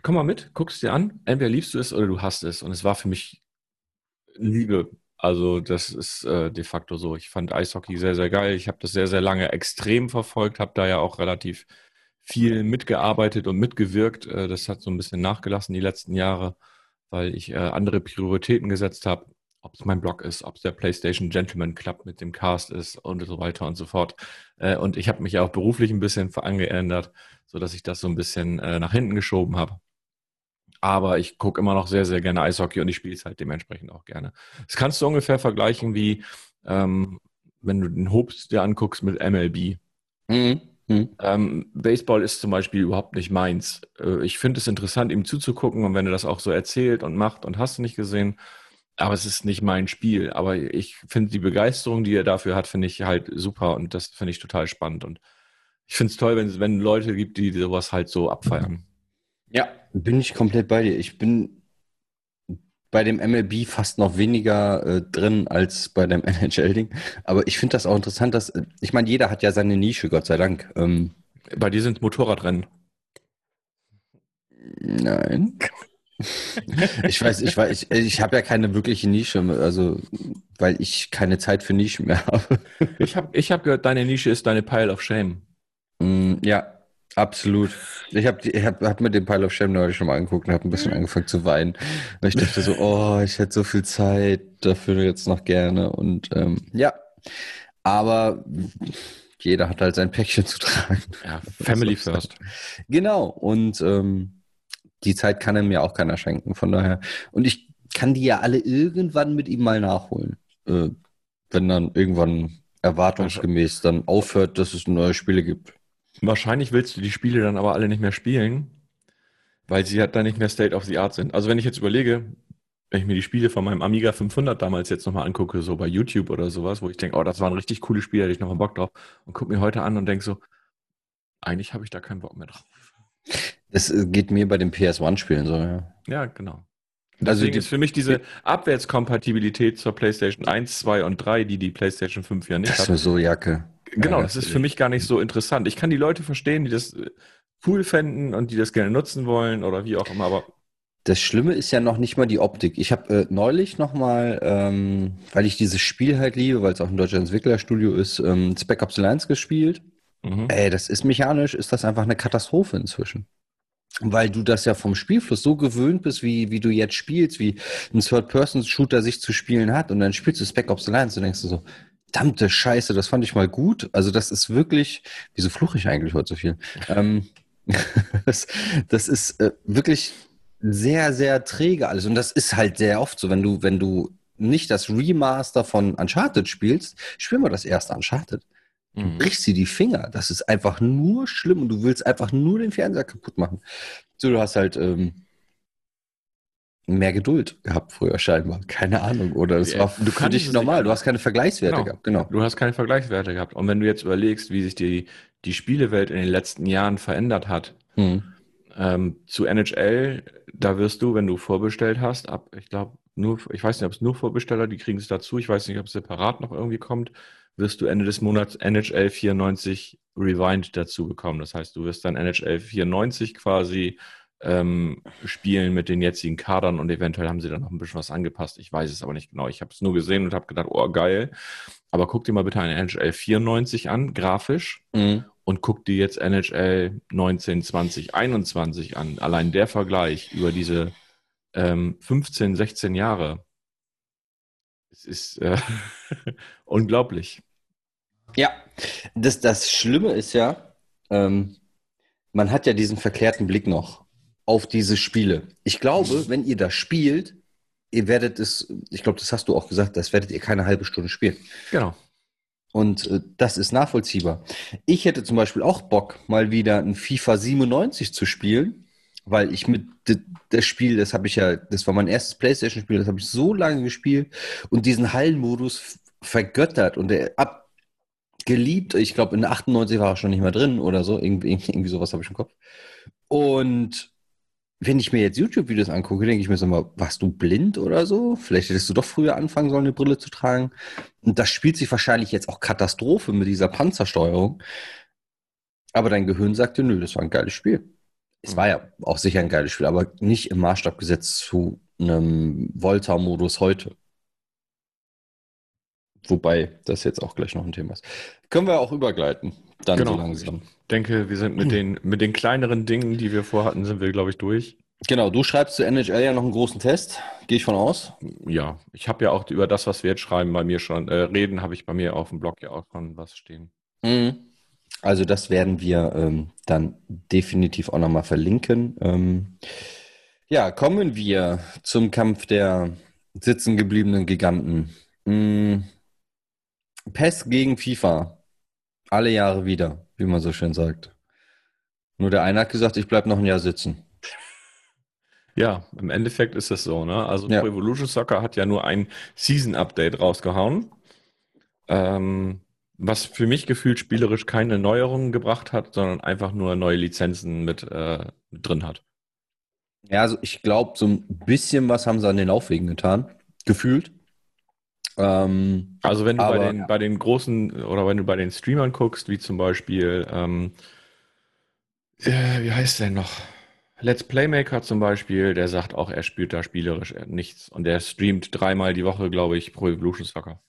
komm mal mit, guckst dir an, entweder liebst du es oder du hast es. Und es war für mich Liebe. Also das ist äh, de facto so. Ich fand Eishockey sehr, sehr geil. Ich habe das sehr, sehr lange extrem verfolgt, habe da ja auch relativ viel mitgearbeitet und mitgewirkt. Äh, das hat so ein bisschen nachgelassen die letzten Jahre, weil ich äh, andere Prioritäten gesetzt habe. Ob es mein Blog ist, ob es der PlayStation Gentleman Club mit dem Cast ist und so weiter und so fort. Äh, und ich habe mich auch beruflich ein bisschen angeändert, sodass ich das so ein bisschen äh, nach hinten geschoben habe. Aber ich gucke immer noch sehr, sehr gerne Eishockey und ich spiele es halt dementsprechend auch gerne. Das kannst du ungefähr vergleichen wie, ähm, wenn du den Hobst dir anguckst mit MLB. Mhm. Mhm. Ähm, Baseball ist zum Beispiel überhaupt nicht meins. Äh, ich finde es interessant, ihm zuzugucken und wenn er das auch so erzählt und macht und hast du nicht gesehen, aber es ist nicht mein Spiel. Aber ich finde die Begeisterung, die er dafür hat, finde ich halt super und das finde ich total spannend. Und ich finde es toll, wenn es wenn Leute gibt, die sowas halt so abfeiern. Ja, bin ich komplett bei dir. Ich bin bei dem MLB fast noch weniger äh, drin als bei dem NHL-Ding. Aber ich finde das auch interessant, dass, ich meine, jeder hat ja seine Nische, Gott sei Dank. Ähm, bei dir sind Motorradrennen. Nein. Ich weiß, ich weiß, ich, ich habe ja keine wirkliche Nische, also weil ich keine Zeit für Nischen mehr habe. ich habe ich hab gehört, deine Nische ist deine Pile of Shame. Mm, ja, Absolut. Ich habe ich hab, hab mir den Pile of Shame neulich schon mal angeguckt und habe ein bisschen angefangen zu weinen. Und ich dachte so, oh, ich hätte so viel Zeit dafür jetzt noch gerne. Und ähm, ja, aber jeder hat halt sein Päckchen zu tragen. Ja, Family first. Genau. Und ähm, die Zeit kann er mir auch keiner schenken. Von daher. Und ich kann die ja alle irgendwann mit ihm mal nachholen. Äh, wenn dann irgendwann erwartungsgemäß dann aufhört, dass es neue Spiele gibt. Wahrscheinlich willst du die Spiele dann aber alle nicht mehr spielen, weil sie halt dann nicht mehr State of the Art sind. Also wenn ich jetzt überlege, wenn ich mir die Spiele von meinem Amiga 500 damals jetzt nochmal angucke, so bei YouTube oder sowas, wo ich denke, oh, das waren richtig coole Spiele, hätte ich nochmal Bock drauf und gucke mir heute an und denke so, eigentlich habe ich da keinen Bock mehr drauf. Das äh, geht mir bei den PS1-Spielen so, ja. Ja, genau. Also Deswegen also die, ist für mich diese Abwärtskompatibilität zur PlayStation 1, 2 und 3, die die PlayStation 5 ja nicht das hat. Das ist so Jacke. Genau, das ist für mich gar nicht so interessant. Ich kann die Leute verstehen, die das äh, cool fänden und die das gerne nutzen wollen oder wie auch immer, aber das Schlimme ist ja noch nicht mal die Optik. Ich habe äh, neulich nochmal, ähm, weil ich dieses Spiel halt liebe, weil es auch ein deutscher Entwicklerstudio ist, ähm, Spec Ops The Lines gespielt. Mhm. Ey, das ist mechanisch, ist das einfach eine Katastrophe inzwischen. Weil du das ja vom Spielfluss so gewöhnt bist, wie, wie du jetzt spielst, wie ein Third-Person-Shooter sich zu spielen hat und dann spielst du Spec Ops The Lines und denkst du so, verdammte Scheiße, das fand ich mal gut. Also das ist wirklich, wieso fluche ich eigentlich heute so viel? ähm, das, das, ist äh, wirklich sehr, sehr träge alles. Und das ist halt sehr oft so, wenn du, wenn du nicht das Remaster von Uncharted spielst, spielen wir das erste Uncharted. Du mhm. brichst dir die Finger. Das ist einfach nur schlimm und du willst einfach nur den Fernseher kaputt machen. So, du hast halt ähm, mehr Geduld gehabt früher scheinbar. Keine Ahnung. Oder es Ja, war du für dich normal. Du hast keine Vergleichswerte Genau. gehabt. Genau. Du hast keine Vergleichswerte gehabt. Und wenn du jetzt überlegst, wie sich die, die Spielewelt in den letzten Jahren verändert hat, Hm. ähm, zu NHL, da wirst du, wenn du vorbestellt hast, ab, ich glaube, nur, ich weiß nicht, ob es nur Vorbesteller, die kriegen es dazu, ich weiß nicht, ob es separat noch irgendwie kommt, wirst du Ende des Monats NHL 94 Rewind dazu bekommen. Das heißt, du wirst dann NHL 94 quasi ähm, spielen mit den jetzigen Kadern und eventuell haben sie dann noch ein bisschen was angepasst. Ich weiß es aber nicht genau. Ich habe es nur gesehen und habe gedacht, oh geil. Aber guck dir mal bitte eine NHL 94 an, grafisch Hm. und guck dir jetzt NHL 19, 20, 21 an. Allein der Vergleich über diese ähm, 15, 16 Jahre. Es ist äh, unglaublich. Ja, das, das Schlimme ist ja, ähm, man hat ja diesen verkehrten Blick noch auf diese Spiele. Ich glaube, wenn ihr das spielt, ihr werdet es, ich glaube, das hast du auch gesagt, das werdet ihr keine halbe Stunde spielen. Genau. Und äh, das ist nachvollziehbar. Ich hätte zum Beispiel auch Bock, mal wieder ein FIFA 97 zu spielen, weil ich mit das Spiel, das habe ich ja, das war mein erstes PlayStation-Spiel, das habe ich so lange gespielt und diesen Hallenmodus vergöttert und der ab geliebt. Ich glaube, in der 98 war er schon nicht mehr drin oder so. Irgendwie, irgendwie sowas habe ich im Kopf. Und wenn ich mir jetzt YouTube-Videos angucke, denke ich mir so mal, warst du blind oder so? Vielleicht hättest du doch früher anfangen sollen, eine Brille zu tragen. Und das spielt sich wahrscheinlich jetzt auch Katastrophe mit dieser Panzersteuerung. Aber dein Gehirn sagte, nö, das war ein geiles Spiel. Es war ja auch sicher ein geiles Spiel, aber nicht im Maßstab gesetzt zu einem Volta-Modus heute. Wobei das jetzt auch gleich noch ein Thema ist. Können wir auch übergleiten, dann Genau. so langsam. Ich denke, wir sind mit den, mit den kleineren Dingen, die wir vorhatten, sind wir, glaube ich, durch. Genau, du schreibst zu NHL ja noch einen großen Test, gehe ich von aus. Ja, ich habe ja auch über das, was wir jetzt schreiben, bei mir schon, äh, reden, habe ich bei mir auf dem Blog ja auch schon was stehen. Mhm. Also das werden wir ähm, dann definitiv auch nochmal verlinken. Ähm, ja, kommen wir zum Kampf der sitzen gebliebenen Giganten. Mhm. PES gegen FIFA. Alle Jahre wieder, wie man so schön sagt. Nur der eine hat gesagt, ich bleibe noch ein Jahr sitzen. Ja, im Endeffekt ist es so, ne? Also Ja. Pro Evolution Soccer hat ja nur ein Season-Update rausgehauen, ähm, was für mich gefühlt spielerisch keine Neuerungen gebracht hat, sondern einfach nur neue Lizenzen mit, äh, mit drin hat. Ja, also ich glaube, so ein bisschen was haben sie an den Laufwegen getan, gefühlt. Ähm, Also wenn du bei Aber, den, ja. bei den großen oder wenn du bei den Streamern guckst, wie zum Beispiel, ähm, äh, wie heißt der noch? Let's Playmaker zum Beispiel, der sagt auch, er spielt da spielerisch nichts und der streamt dreimal die Woche, glaube ich, Pro Evolution Soccer.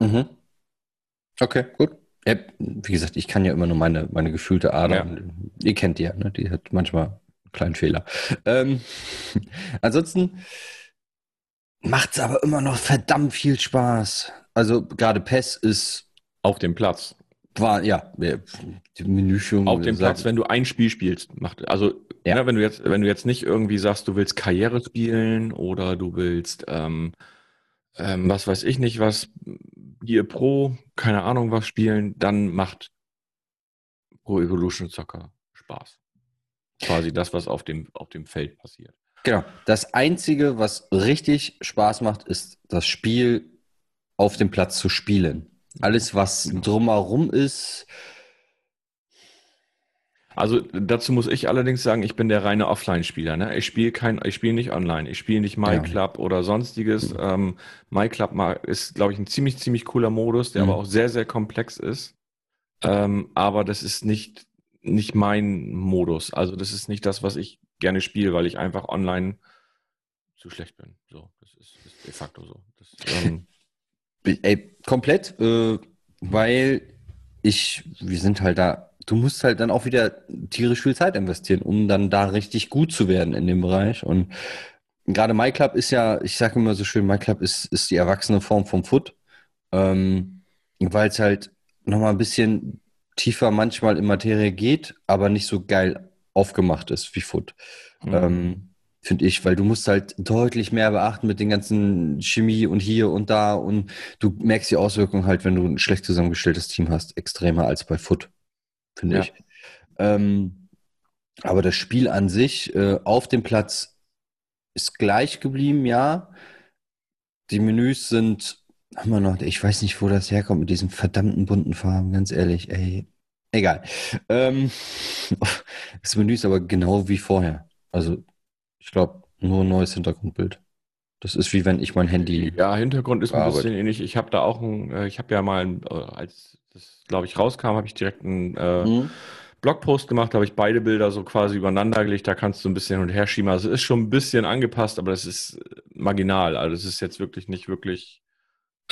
Mhm. Okay, gut. Ja, wie gesagt, ich kann ja immer nur meine, meine gefühlte Ader. Ja. Ihr kennt die ja, ne? Die hat manchmal einen kleinen Fehler. Ähm, ansonsten macht es aber immer noch verdammt viel Spaß. Also gerade PES ist, Auf dem Platz. war, ja, die Menüführung. Auf dem Platz, wenn du ein Spiel spielst, macht, also, Ja. ne, wenn du jetzt, wenn du jetzt nicht irgendwie sagst, du willst Karriere spielen oder du willst, ähm, ähm, was weiß ich nicht, was, Gear Pro, keine Ahnung was spielen, dann macht Pro Evolution Soccer Spaß. Quasi das, was auf dem, auf dem Feld passiert. Genau. Das Einzige, was richtig Spaß macht, ist das Spiel auf dem Platz zu spielen. Alles, was Genau. drumherum ist, Also dazu muss ich allerdings sagen, ich bin der reine Offline-Spieler. Ne? Ich spiele kein, ich spiele nicht online. Ich spiele nicht MyClub oder sonstiges. Ähm, MyClub ist, glaube ich, ein ziemlich, ziemlich cooler Modus, der Mhm. aber auch sehr, sehr komplex ist. Ähm, aber das ist nicht, nicht mein Modus. Also das ist nicht das, was ich gerne spiele, weil ich einfach online zu schlecht bin. So, das ist, ist de facto so. Das, ähm, Ey, komplett, äh, weil ich, wir sind halt da, du musst halt dann auch wieder tierisch viel Zeit investieren, um dann da richtig gut zu werden in dem Bereich. Und gerade MyClub ist ja, ich sage immer so schön, MyClub ist, ist die erwachsene Form vom Foot, ähm, weil es halt nochmal ein bisschen tiefer manchmal in Materie geht, aber nicht so geil aufgemacht ist wie Foot. Mhm. Ähm, Finde ich, weil du musst halt deutlich mehr beachten mit den ganzen Chemie und hier und da und du merkst die Auswirkungen halt, wenn du ein schlecht zusammengestelltes Team hast, extremer als bei Foot, finde Ja. ich. Ähm, aber das Spiel an sich äh, auf dem Platz ist gleich geblieben, ja. Die Menüs sind immer noch, ich weiß nicht, wo das herkommt mit diesen verdammten bunten Farben, ganz ehrlich, ey. Egal. Ähm, das Menü ist aber genau wie vorher. Also, ich glaube, nur ein neues Hintergrundbild. Das ist wie wenn ich mein Handy. Ja, Hintergrund ist ein bisschen ähnlich. Ich habe da auch ein, äh, ich habe ja mal, ein, äh, als das, glaube ich, rauskam, habe ich direkt einen äh, mhm. Blogpost gemacht, da habe ich beide Bilder so quasi übereinander gelegt. Da kannst du ein bisschen hin und her schieben. Also es ist schon ein bisschen angepasst, aber es ist marginal. Also es ist jetzt wirklich nicht wirklich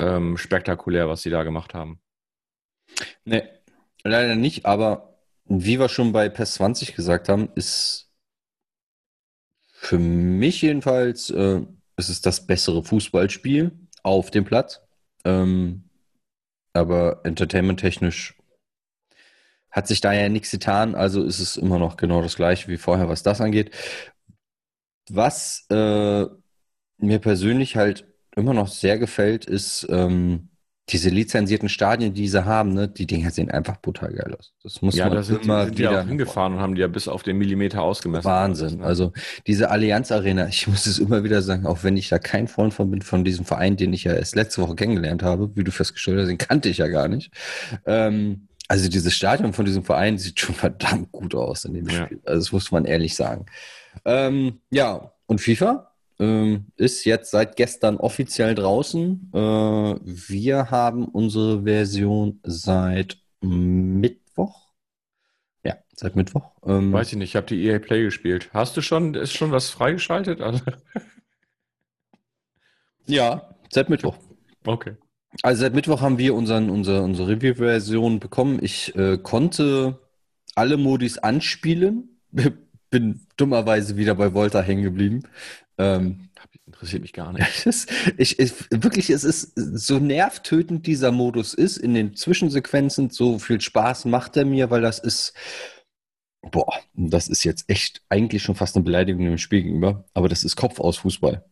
ähm, spektakulär, was sie da gemacht haben. Nee, leider nicht, aber wie wir schon bei PES 20 gesagt haben, ist für mich jedenfalls äh, ist es das bessere Fußballspiel auf dem Platz. Ähm, aber entertainment-technisch hat sich da ja nichts getan, also ist es immer noch genau das gleiche wie vorher, was das angeht. Was äh, mir persönlich halt immer noch sehr gefällt, ist ähm, diese lizenzierten Stadien, die sie haben, ne, die Dinger sehen einfach brutal geil aus. Das muss ja, man da sind, immer sind wieder die auch hingefahren und haben die ja bis auf den Millimeter ausgemessen. Wahnsinn. Ne? Also diese Allianz Arena, ich muss es immer wieder sagen, auch wenn ich da kein Freund von bin, von diesem Verein, den ich ja erst letzte Woche kennengelernt habe, wie du festgestellt hast, den kannte ich ja gar nicht. Ähm, also dieses Stadion von diesem Verein sieht schon verdammt gut aus in dem ja. Spiel. Also das muss man ehrlich sagen. Ähm, ja, und FIFA? Ähm, ist jetzt seit gestern offiziell draußen. Äh, wir haben unsere Version seit Mittwoch. Ja, seit Mittwoch. Ähm, Weiß ich nicht, ich habe die EA Play gespielt. Hast du schon, ist schon was freigeschaltet? Also ja, seit Mittwoch. Okay. Also seit Mittwoch haben wir unseren, unsere, unsere Review-Version bekommen. Ich äh, konnte alle Modis anspielen. Bin dummerweise wieder bei Volta hängen geblieben. Ähm, interessiert mich gar nicht. Ich, ich, wirklich, es ist so nervtötend dieser Modus ist in den Zwischensequenzen. So viel Spaß macht er mir, weil das ist, boah, das ist jetzt echt eigentlich schon fast eine Beleidigung dem Spiel gegenüber. Aber das ist Kopf aus Fußball.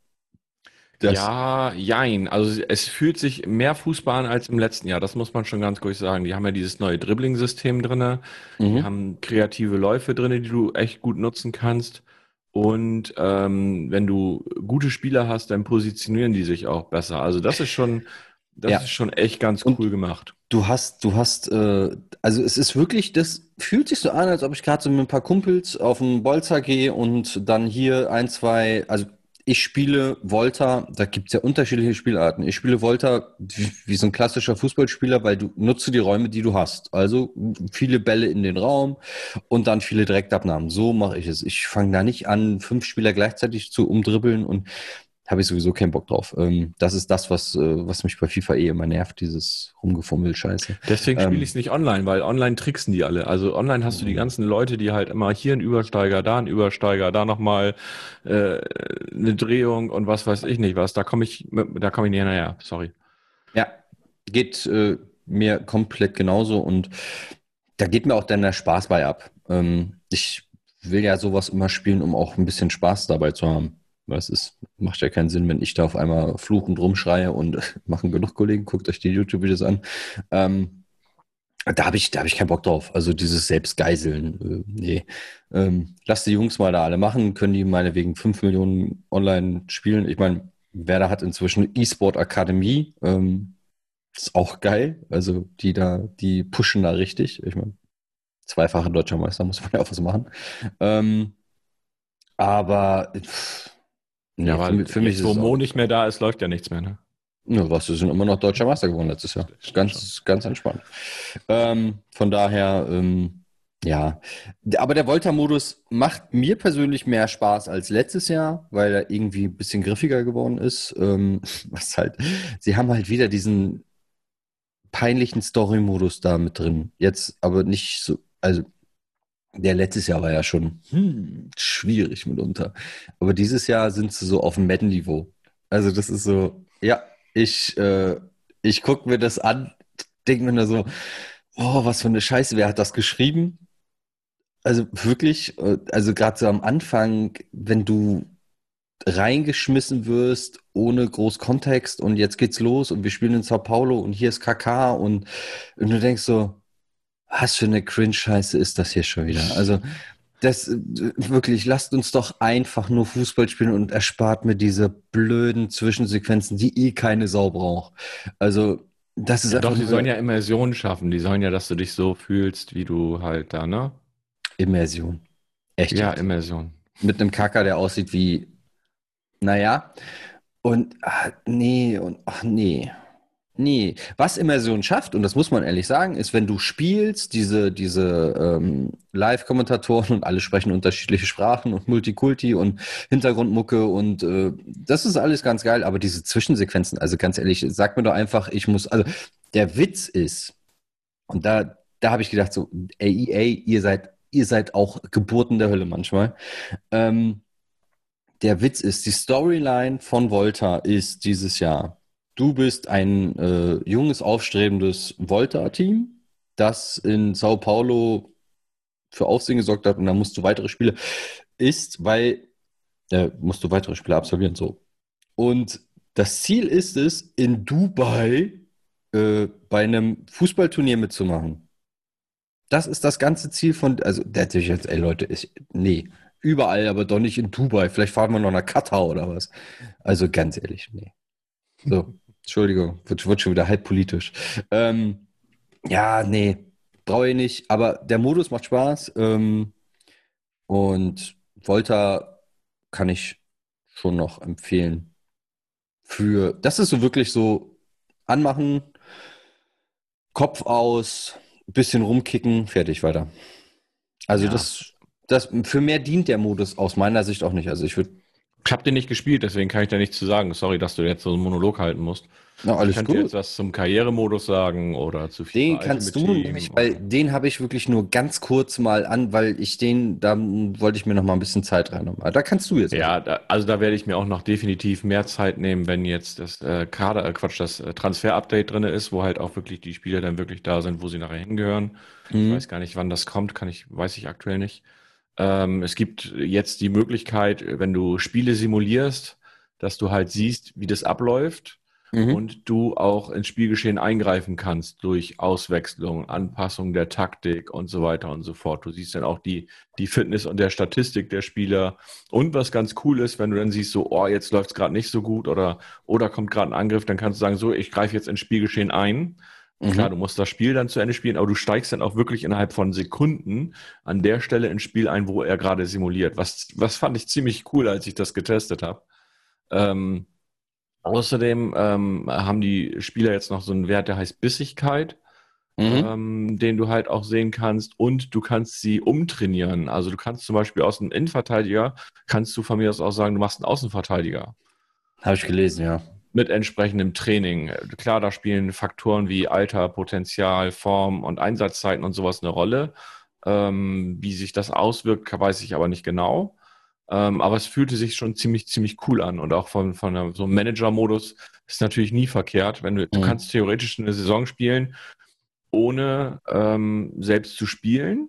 Das ja, jein. Also es fühlt sich mehr Fußball an als im letzten Jahr. Das muss man schon ganz kurz sagen. Die haben ja dieses neue Dribbling-System drin. Mhm. Die haben kreative Läufe drin, die du echt gut nutzen kannst. Und ähm, wenn du gute Spieler hast, dann positionieren die sich auch besser. Also das ist schon, das ja. ist schon echt ganz cool Und gemacht. Du hast, du hast, äh, also es ist wirklich, das fühlt sich so an, als ob ich gerade so mit ein paar Kumpels auf einen Bolzer gehe und dann hier ein, zwei, also ich spiele Volta, da gibt es ja unterschiedliche Spielarten. Ich spiele Volta wie, wie, so ein klassischer Fußballspieler, weil du nutze die Räume, die du hast. Also viele Bälle in den Raum und dann viele Direktabnahmen. So mache ich es. Ich fange da nicht an, fünf Spieler gleichzeitig zu umdribbeln und habe ich sowieso keinen Bock drauf. Ähm, das ist das, was, äh, was mich bei FIFA eh immer nervt, dieses rumgefummelt Scheiße. Deswegen spiele ähm, ich es nicht online, weil online tricksen die alle. Also online hast du die mhm. ganzen Leute, die halt immer hier ein Übersteiger, da ein Übersteiger, da nochmal äh, eine Drehung und was weiß ich nicht was. Da komme ich, da komme ich nicht hinterher. Sorry. Ja, geht äh, mir komplett genauso und da geht mir auch dann der Spaß bei ab. Ähm, ich will ja sowas immer spielen, um auch ein bisschen Spaß dabei zu haben. Es ist, macht ja keinen Sinn, wenn ich da auf einmal fluchend rumschreie und machen genug Kollegen, guckt euch die YouTube-Videos an. Ähm, da habe ich, hab ich keinen Bock drauf. Also dieses Selbstgeiseln, äh, nee. Ähm, lass die Jungs mal da alle machen, können die meinetwegen 5 Millionen online spielen. Ich meine, Werder hat inzwischen E-Sport Akademie. Ähm, ist auch geil. Also die da, die pushen da richtig. Ich meine, zweifacher deutscher Meister muss man ja auch was machen. Ähm, aber pff, ja, weil für, für mich jetzt, wo Mo nicht mehr da ist, läuft ja nichts mehr, ne? Ja, was, wir sind immer noch deutscher Meister geworden letztes Jahr. Ganz, ganz entspannt. Ähm, von daher, ähm, ja. Aber der Volta-Modus macht mir persönlich mehr Spaß als letztes Jahr, weil er irgendwie ein bisschen griffiger geworden ist. Ähm, was halt, sie haben halt wieder diesen peinlichen Story-Modus da mit drin. Jetzt aber nicht so, also der letztes Jahr war ja schon hm, schwierig mitunter. Aber dieses Jahr sind sie so auf dem Madden-Niveau. Also das ist so, ja, ich, äh, ich gucke mir das an, denke mir nur so, oh, was für eine Scheiße, wer hat das geschrieben? Also wirklich, äh, also gerade so am Anfang, wenn du reingeschmissen wirst ohne groß Kontext und jetzt geht's los und wir spielen in Sao Paulo und hier ist KK und, und du denkst so, was für eine Cringe-Scheiße ist das hier schon wieder? Also, das äh, wirklich, lasst uns doch einfach nur Fußball spielen und erspart mir diese blöden Zwischensequenzen, die eh keine Sau braucht. Also, das ist Ja, doch, die sollen ja Immersion schaffen. Die sollen ja, dass du dich so fühlst, wie du halt da, ne? Immersion. Echt Ja, jetzt. Immersion. Mit einem Kacker, der aussieht wie, naja. Und, ah, nee, und, ach, nee. Nee. Was Immersion schafft, und das muss man ehrlich sagen, ist, wenn du spielst, diese, diese ähm, Live-Kommentatoren und alle sprechen unterschiedliche Sprachen und Multikulti und Hintergrundmucke und äh, das ist alles ganz geil, aber diese Zwischensequenzen, also ganz ehrlich, sag mir doch einfach, ich muss, also der Witz ist, und da, da habe ich gedacht, so, ey, EA, ihr seid, ihr seid auch Geburten der Hölle manchmal. Ähm, der Witz ist, die Storyline von Volta ist dieses Jahr. Du bist ein äh, junges, aufstrebendes Volta-Team, das in Sao Paulo für Aufsehen gesorgt hat und da musst du weitere Spiele ist, weil äh, musst du weitere Spiele absolvieren, so. Und das Ziel ist es, in Dubai äh, bei einem Fußballturnier mitzumachen. Das ist das ganze Ziel von, also der hat sich jetzt, ey Leute, ich, nee, überall, aber doch nicht in Dubai. Vielleicht fahren wir noch nach Katar oder was. Also ganz ehrlich, nee. So, Entschuldigung, wird, wird schon wieder halb politisch. Ähm, ja, nee, brauche ich nicht, aber der Modus macht Spaß. Ähm, und Volta kann ich schon noch empfehlen. Für, das ist so wirklich so anmachen, Kopf aus, bisschen rumkicken, fertig, weiter. Also Ja. das, das, für mehr dient der Modus aus meiner Sicht auch nicht. Also ich würde, Ich habe den nicht gespielt, deswegen kann ich da nichts zu sagen. Sorry, dass du jetzt so einen Monolog halten musst. na, Ich alles könnte gut. jetzt was zum Karrieremodus sagen oder zu Den FIFA kannst du nämlich, weil den habe ich wirklich nur ganz kurz mal an, weil ich den, da wollte ich mir noch mal ein bisschen Zeit reinnehmen. Da kannst du jetzt. Ja, da, also da werde ich mir auch noch definitiv mehr Zeit nehmen, wenn jetzt das äh, Kader, äh, Quatsch, das äh, Transfer-Update drin ist, wo halt auch wirklich die Spieler dann wirklich da sind, wo sie nachher hingehören. Ich Mhm. weiß gar nicht, wann das kommt, kann ich, weiß ich aktuell nicht. Ähm, es gibt jetzt die Möglichkeit, wenn du Spiele simulierst, dass du halt siehst, wie das abläuft Mhm. und du auch ins Spielgeschehen eingreifen kannst durch Auswechslung, Anpassung der Taktik und so weiter und so fort. Du siehst dann auch die, die Fitness und der Statistik der Spieler. Und was ganz cool ist, wenn du dann siehst, so, oh, jetzt läuft es gerade nicht so gut oder, oder kommt gerade ein Angriff, dann kannst du sagen, so, ich greife jetzt ins Spielgeschehen ein. Mhm. Klar, du musst das Spiel dann zu Ende spielen, aber du steigst dann auch wirklich innerhalb von Sekunden an der Stelle ins Spiel ein, wo er gerade simuliert. Was, was fand ich ziemlich cool, als ich das getestet habe. Ähm, außerdem ähm, haben die Spieler jetzt noch so einen Wert, der heißt Bissigkeit, Mhm. ähm, den du halt auch sehen kannst und du kannst sie umtrainieren. Also du kannst zum Beispiel aus einem Innenverteidiger, kannst du von mir aus auch sagen, du machst einen Außenverteidiger Habe ich gelesen, ja. Mit entsprechendem Training. Klar, da spielen Faktoren wie Alter, Potenzial, Form und Einsatzzeiten und sowas eine Rolle. Ähm, wie sich das auswirkt, weiß ich aber nicht genau. Ähm, aber es fühlte sich schon ziemlich, ziemlich cool an. Und auch von, von so einem Manager-Modus ist natürlich nie verkehrt. Wenn du, du Mhm. kannst theoretisch eine Saison spielen, ohne ähm, selbst zu spielen,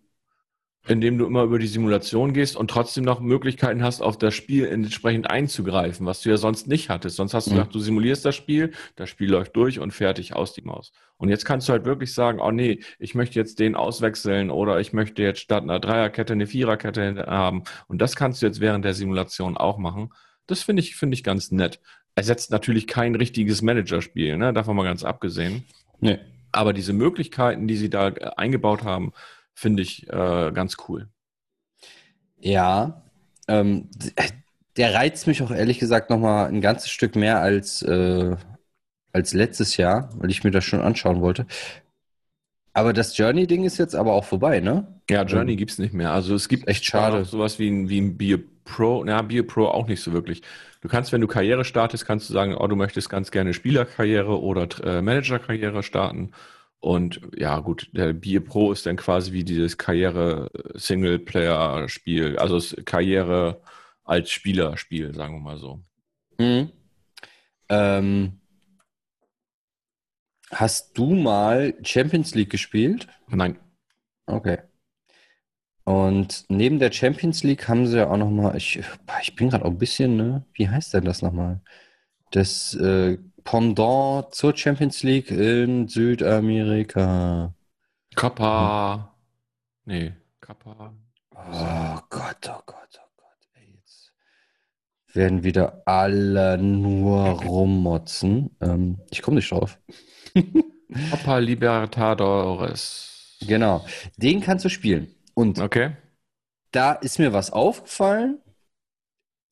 indem du immer über die Simulation gehst und trotzdem noch Möglichkeiten hast, auf das Spiel entsprechend einzugreifen, was du ja sonst nicht hattest. Sonst hast du Mhm. gesagt, du simulierst das Spiel, das Spiel läuft durch und fertig aus die Maus. Und jetzt kannst du halt wirklich sagen, oh nee, ich möchte jetzt den auswechseln oder ich möchte jetzt statt einer Dreierkette eine Viererkette haben. Und das kannst du jetzt während der Simulation auch machen. Das finde ich, finde ich ganz nett. Ersetzt natürlich kein richtiges Managerspiel, ne? davon mal ganz abgesehen. Nee. Aber diese Möglichkeiten, die sie da äh, eingebaut haben, finde ich äh, ganz cool. Ja, ähm, der reizt mich auch ehrlich gesagt noch mal ein ganzes Stück mehr als, äh, als letztes Jahr, weil ich mir das schon anschauen wollte. Aber das Journey-Ding ist jetzt aber auch vorbei, ne? Ja, Journey Ähm, gibt's nicht mehr. Also es gibt echt schade. sowas wie ein, wie ein Beer Pro, na, Beer Pro auch nicht so wirklich. Du kannst, wenn du Karriere startest, kannst du sagen, oh, du möchtest ganz gerne Spielerkarriere oder äh, Managerkarriere starten. Und ja, gut, der Beer Pro ist dann quasi wie dieses Karriere-Singleplayer-Spiel, also das Karriere als Spielerspiel, sagen wir mal so. Mhm. Ähm, hast du mal Champions League gespielt? Nein, Okay. Und neben der Champions League haben sie ja auch noch mal, ich, ich bin gerade auch ein bisschen, ne? Wie heißt denn das nochmal? Das äh, Pendant zur Champions League in Südamerika. Kappa, nee, Kappa, Oh, Gott, oh Gott, oh Gott. Ey, jetzt werden wieder alle nur rummotzen. Ähm, ich komme nicht drauf. Copa Libertadores. Genau. Den kannst du spielen. Und Okay. da ist mir was aufgefallen.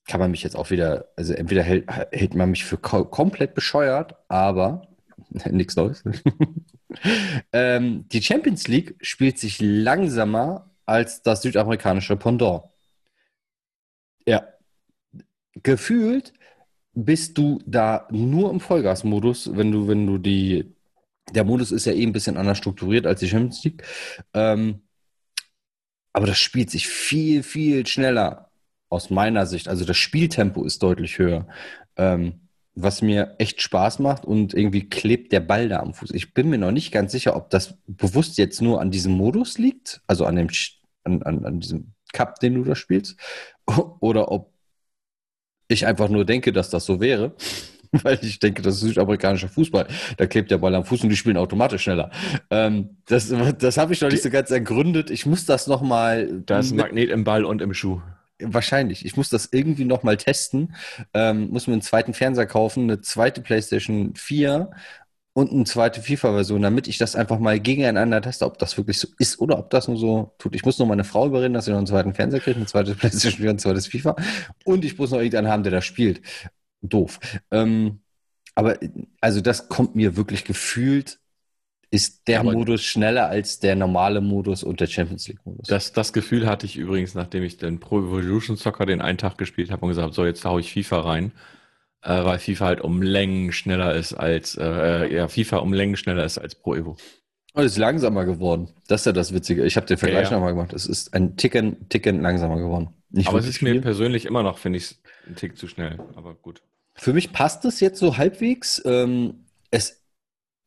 Kann man mich jetzt auch wieder, also entweder hält, hält man mich für ko komplett bescheuert, aber nichts Neues. ähm, die Champions League spielt sich langsamer als das südamerikanische Pendant. Ja. Gefühlt bist du da nur im Vollgasmodus, wenn du, wenn du die, der Modus ist ja eh ein bisschen anders strukturiert als die Champions League. Ähm, aber das spielt sich viel, viel schneller aus meiner Sicht. Also das Spieltempo ist deutlich höher. Ähm, was mir echt Spaß macht und irgendwie klebt der Ball da am Fuß. Ich bin mir noch nicht ganz sicher, ob das bewusst jetzt nur an diesem Modus liegt, also an dem an, an, an diesem Cup, den du da spielst, oder ob ich einfach nur denke, dass das so wäre. Weil ich denke, das ist südamerikanischer Fußball. Da klebt der Ball am Fuß und die spielen automatisch schneller. Ähm, das das habe ich noch nicht so ganz ergründet. Ich muss das nochmal. Da ist ein Magnet im Ball und im Schuh. Wahrscheinlich. Ich muss das irgendwie nochmal testen. Ähm, muss mir einen zweiten Fernseher kaufen, eine zweite PlayStation 4 und eine zweite FIFA-Version, damit ich das einfach mal gegeneinander teste, ob das wirklich so ist oder ob das nur so tut. Ich muss noch meine Frau überreden, dass sie noch einen zweiten Fernseher kriegt, eine zweite PlayStation 4 und ein zweites FIFA. Und ich muss noch irgendeinen haben, der das spielt. Doof. Ähm, aber also das kommt mir wirklich gefühlt, ist der Aber- Modus schneller als der normale Modus und der Champions League-Modus. Das, das Gefühl hatte ich übrigens, nachdem ich den Pro Evolution Soccer den einen Tag gespielt habe und gesagt habe, so jetzt hau ich FIFA rein, äh, weil FIFA halt um Längen schneller ist als, äh, ja, FIFA um Längen schneller ist als Pro Evo. Und es ist langsamer geworden. Das ist ja das Witzige. Ich habe den Vergleich Ja, ja. nochmal gemacht. Es ist ein Ticken, Ticken langsamer geworden. Nicht Aber es ist mir viel. persönlich immer noch, finde ich, ein Tick zu schnell. Aber gut. Für mich passt es jetzt so halbwegs. Ähm, es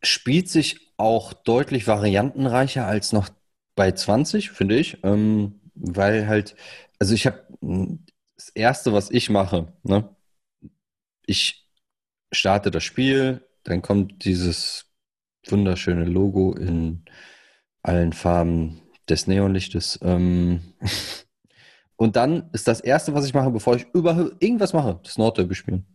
spielt sich auch deutlich variantenreicher als noch bei 20, finde ich. Ähm, weil halt, also ich habe das Erste, was ich mache, ne? Ich starte das Spiel, dann kommt dieses wunderschöne Logo in allen Farben des Neonlichtes. Ähm, und dann ist das Erste, was ich mache, bevor ich überhaupt irgendwas mache, das Nordderby spielen.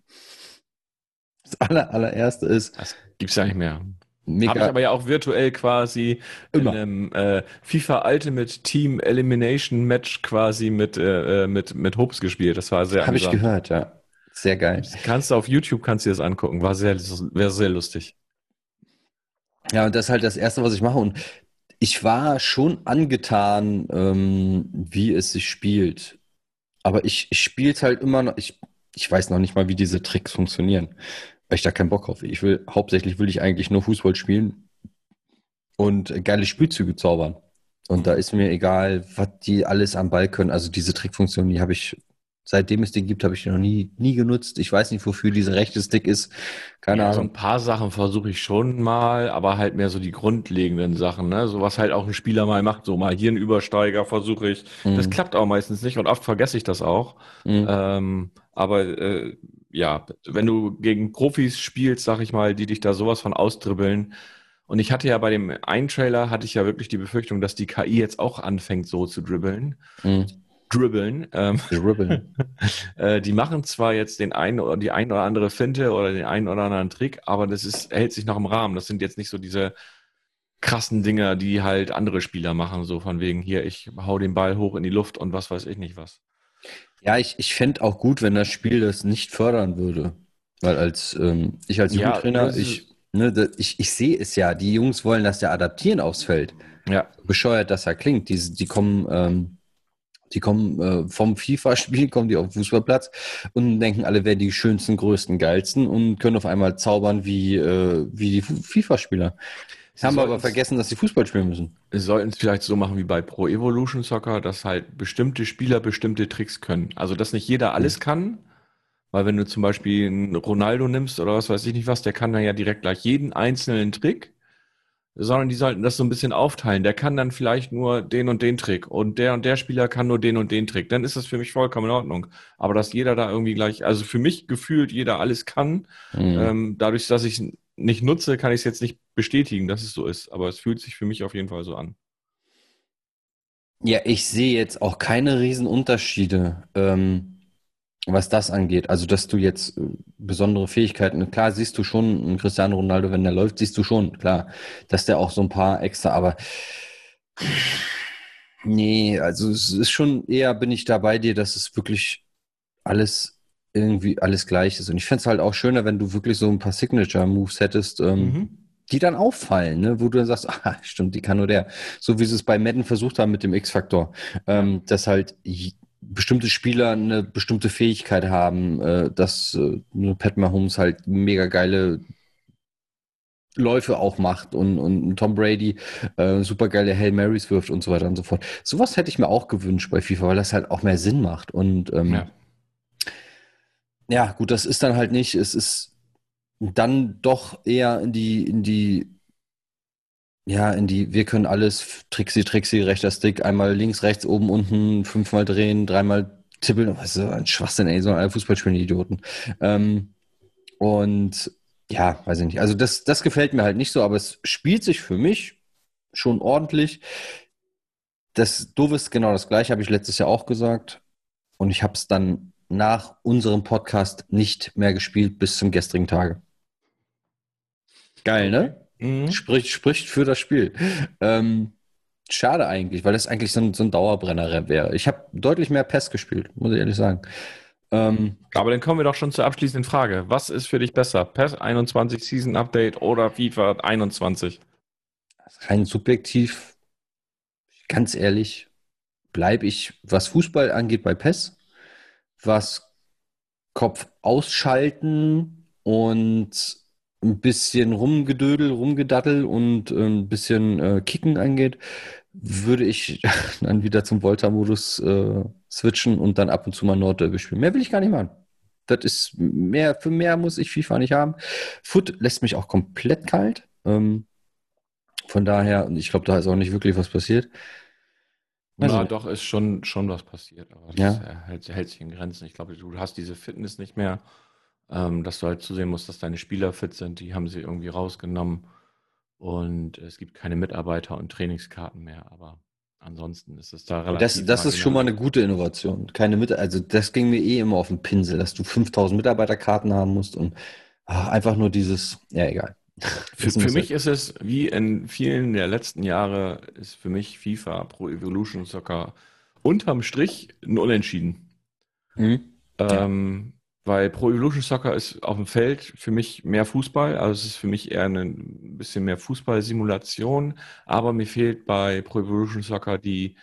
Das aller, allererste ist Das gibt's ja nicht mehr. Habe ich aber ja auch virtuell quasi Immer. in einem äh, FIFA Ultimate Team Elimination Match quasi mit, äh, äh, mit, mit Hopes gespielt. Das war sehr Habe ich gehört, ja. Sehr geil. Kannst du auf YouTube kannst du das angucken. War sehr, wäre sehr lustig. Ja, und das ist halt das Erste, was ich mache. Und ich war schon angetan, ähm, wie es sich spielt. Aber ich, ich spiele es halt immer noch. Ich, ich weiß noch nicht mal, wie diese Tricks funktionieren. Weil ich da keinen Bock drauf habe. Ich will, hauptsächlich will ich eigentlich nur Fußball spielen und geile Spielzüge zaubern. Und da ist mir egal, was die alles am Ball können. Also diese Trickfunktion, die habe ich, seitdem es die gibt, habe ich die noch nie, nie genutzt. Ich weiß nicht, wofür dieser rechte Stick ist. Keine Ja, so Ahnung. ein paar Sachen versuche ich schon mal, aber halt mehr so die grundlegenden Sachen, ne? So was halt auch ein Spieler mal macht, so mal hier einen Übersteiger versuche ich. Das Mhm. klappt auch meistens nicht und oft vergesse ich das auch. Mhm. Ähm, aber äh, ja, wenn du gegen Profis spielst, sag ich mal, die dich da sowas von ausdribbeln. Und ich hatte ja bei dem einen Trailer hatte ich ja wirklich die Befürchtung, dass die KI jetzt auch anfängt, so zu dribbeln. Mhm. Dribbeln. Ähm, Dribbeln. äh, die machen zwar jetzt den einen oder die ein oder andere Finte oder den einen oder anderen Trick, aber das ist, hält sich noch im Rahmen. Das sind jetzt nicht so diese krassen Dinger, die halt andere Spieler machen, so von wegen hier, ich hau den Ball hoch in die Luft und was weiß ich nicht was. Ja, ich, ich fände auch gut, wenn das Spiel das nicht fördern würde. Weil als ähm, ich als Ja, Jugendtrainer, ich, ne, da, ich, ich sehe es ja, die Jungs wollen das ja adaptieren aufs Feld. Ja, Bescheuert, dass er klingt. Die, die kommen, ähm, die kommen äh, vom FIFA-Spiel, kommen die auf den Fußballplatz und denken, alle wären die schönsten, größten, geilsten und können auf einmal zaubern wie, äh, wie die Fu- FIFA-Spieler. Haben sollten's- aber vergessen, dass sie Fußball spielen müssen. wir sollten es vielleicht so machen wie bei Pro Evolution Soccer, dass halt bestimmte Spieler bestimmte Tricks können. Also, dass nicht jeder alles kann, weil wenn du zum Beispiel einen Ronaldo nimmst oder was weiß ich nicht was, der kann dann ja direkt gleich jeden einzelnen Trick, sondern die sollten das so ein bisschen aufteilen. Der kann dann vielleicht nur den und den Trick und der und der Spieler kann nur den und den Trick. Dann ist das für mich vollkommen in Ordnung. Aber dass jeder da irgendwie gleich, also für mich gefühlt jeder alles kann, Mhm. ähm, dadurch, dass ich nicht nutze, kann ich es jetzt nicht bestätigen, dass es so ist. Aber es fühlt sich für mich auf jeden Fall so an. Ja, ich sehe jetzt auch keine Riesenunterschiede, ähm, was das angeht. Also, dass du jetzt äh, besondere Fähigkeiten, klar siehst du schon, Cristiano Ronaldo, wenn der läuft, siehst du schon, klar, dass der auch so ein paar extra, aber nee, also es ist schon eher, bin ich da bei dir, dass es wirklich alles irgendwie alles gleich ist. Und ich fände es halt auch schöner, wenn du wirklich so ein paar Signature-Moves hättest, ähm, Mhm. die dann auffallen, ne? wo du dann sagst, ah, stimmt, die kann nur der. So wie sie es bei Madden versucht haben mit dem X-Faktor. Ähm, dass halt bestimmte Spieler eine bestimmte Fähigkeit haben, äh, dass äh, nur Pat Mahomes halt mega geile Läufe auch macht und, und Tom Brady äh, super geile Hail Marys wirft und so weiter und so fort. Sowas hätte ich mir auch gewünscht bei FIFA, weil das halt auch mehr Sinn macht. Und ähm, Ja. Ja, gut, das ist dann halt nicht. Es ist dann doch eher in die, in die, ja, in die, wir können alles, Trixi, Trixi, rechter Stick, einmal links, rechts, oben, unten, fünfmal drehen, dreimal tippeln. Was ist das? Ein Schwachsinn, ey, so alle Fußball spielen die Idioten. Ähm, und ja, weiß ich nicht. Also das, das gefällt mir halt nicht so, aber es spielt sich für mich schon ordentlich. Das Doofe ist genau das gleiche, habe ich letztes Jahr auch gesagt. Und ich habe es dann nach unserem Podcast nicht mehr gespielt bis zum gestrigen Tage. Geil, ne? Mhm. Spricht, spricht für das Spiel. Ähm, schade eigentlich, weil das eigentlich so ein, so ein Dauerbrenner wäre. Ich habe deutlich mehr PES gespielt, muss ich ehrlich sagen. Ähm, Aber dann kommen wir doch schon zur abschließenden Frage. Was ist für dich besser? PES 21 Season Update oder FIFA 21? rein subjektiv, ganz ehrlich, bleibe ich, was Fußball angeht, bei PES, was Kopf ausschalten und ein bisschen rumgedödel, rumgedattel und äh, ein bisschen äh, Kicken angeht, würde ich dann wieder zum Volta-Modus äh, switchen und dann ab und zu mal Nordderby spielen. Mehr will ich gar nicht machen. Das ist mehr, für mehr muss ich FIFA nicht haben. Foot lässt mich auch komplett kalt. Ähm, von daher, und ich glaube, da ist auch nicht wirklich was passiert. Also- Na, doch, ist schon, schon was passiert. Aber das Ja. äh, hält, hält sich in Grenzen. Ich glaube, du hast diese Fitness nicht mehr, ähm, dass du halt zusehen musst, dass deine Spieler fit sind. Die haben sie irgendwie rausgenommen. Und es gibt keine Mitarbeiter und Trainingskarten mehr. Aber ansonsten ist es da relativ. Das, das ist schon mal eine gute Innovation. Keine Mit also das ging mir eh immer auf den Pinsel, dass du 5000 Mitarbeiterkarten haben musst und ah, einfach nur dieses, ja, egal. Für, für mich ist es, wie in vielen der letzten Jahre, ist für mich FIFA Pro Evolution Soccer unterm Strich ein Unentschieden. Mhm. Ähm, weil Pro Evolution Soccer ist auf dem Feld für mich mehr Fußball, also es ist für mich eher ein bisschen mehr Fußballsimulation, aber mir fehlt bei Pro Evolution Soccer die,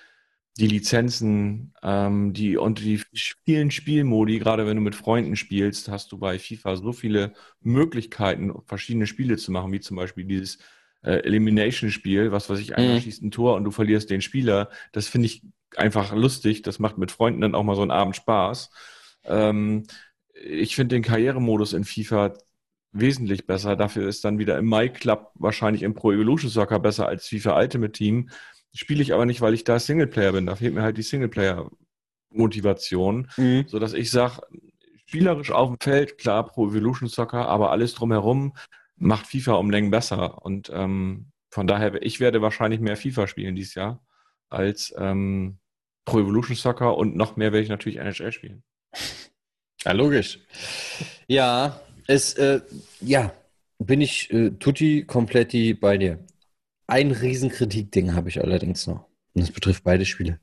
die Lizenzen, ähm, die und die vielen Spielmodi, gerade wenn du mit Freunden spielst, hast du bei FIFA so viele Möglichkeiten, verschiedene Spiele zu machen, wie zum Beispiel dieses äh, Elimination-Spiel, was weiß ich, einer Mhm. schießt ein Tor und du verlierst den Spieler. Das finde ich einfach lustig. Das macht mit Freunden dann auch mal so einen Abend Spaß. Ähm, ich finde den Karrieremodus in FIFA wesentlich besser. Dafür ist dann wieder im My Club wahrscheinlich im Pro Evolution Soccer besser als FIFA Ultimate Team. Spiele ich aber nicht, weil ich da Singleplayer bin. Da fehlt mir halt die Singleplayer-Motivation, Mhm. so dass ich sage, spielerisch auf dem Feld, klar, Pro Evolution Soccer, aber alles drumherum macht FIFA um Längen besser. Und ähm, von daher, ich werde wahrscheinlich mehr FIFA spielen dieses Jahr als ähm, Pro Evolution Soccer und noch mehr werde ich natürlich NHL spielen. Ja, logisch. Ja, es, äh, ja, bin ich äh, tutti kompletti bei dir. Ein Riesenkritikding habe ich allerdings noch. Und das betrifft beide Spiele.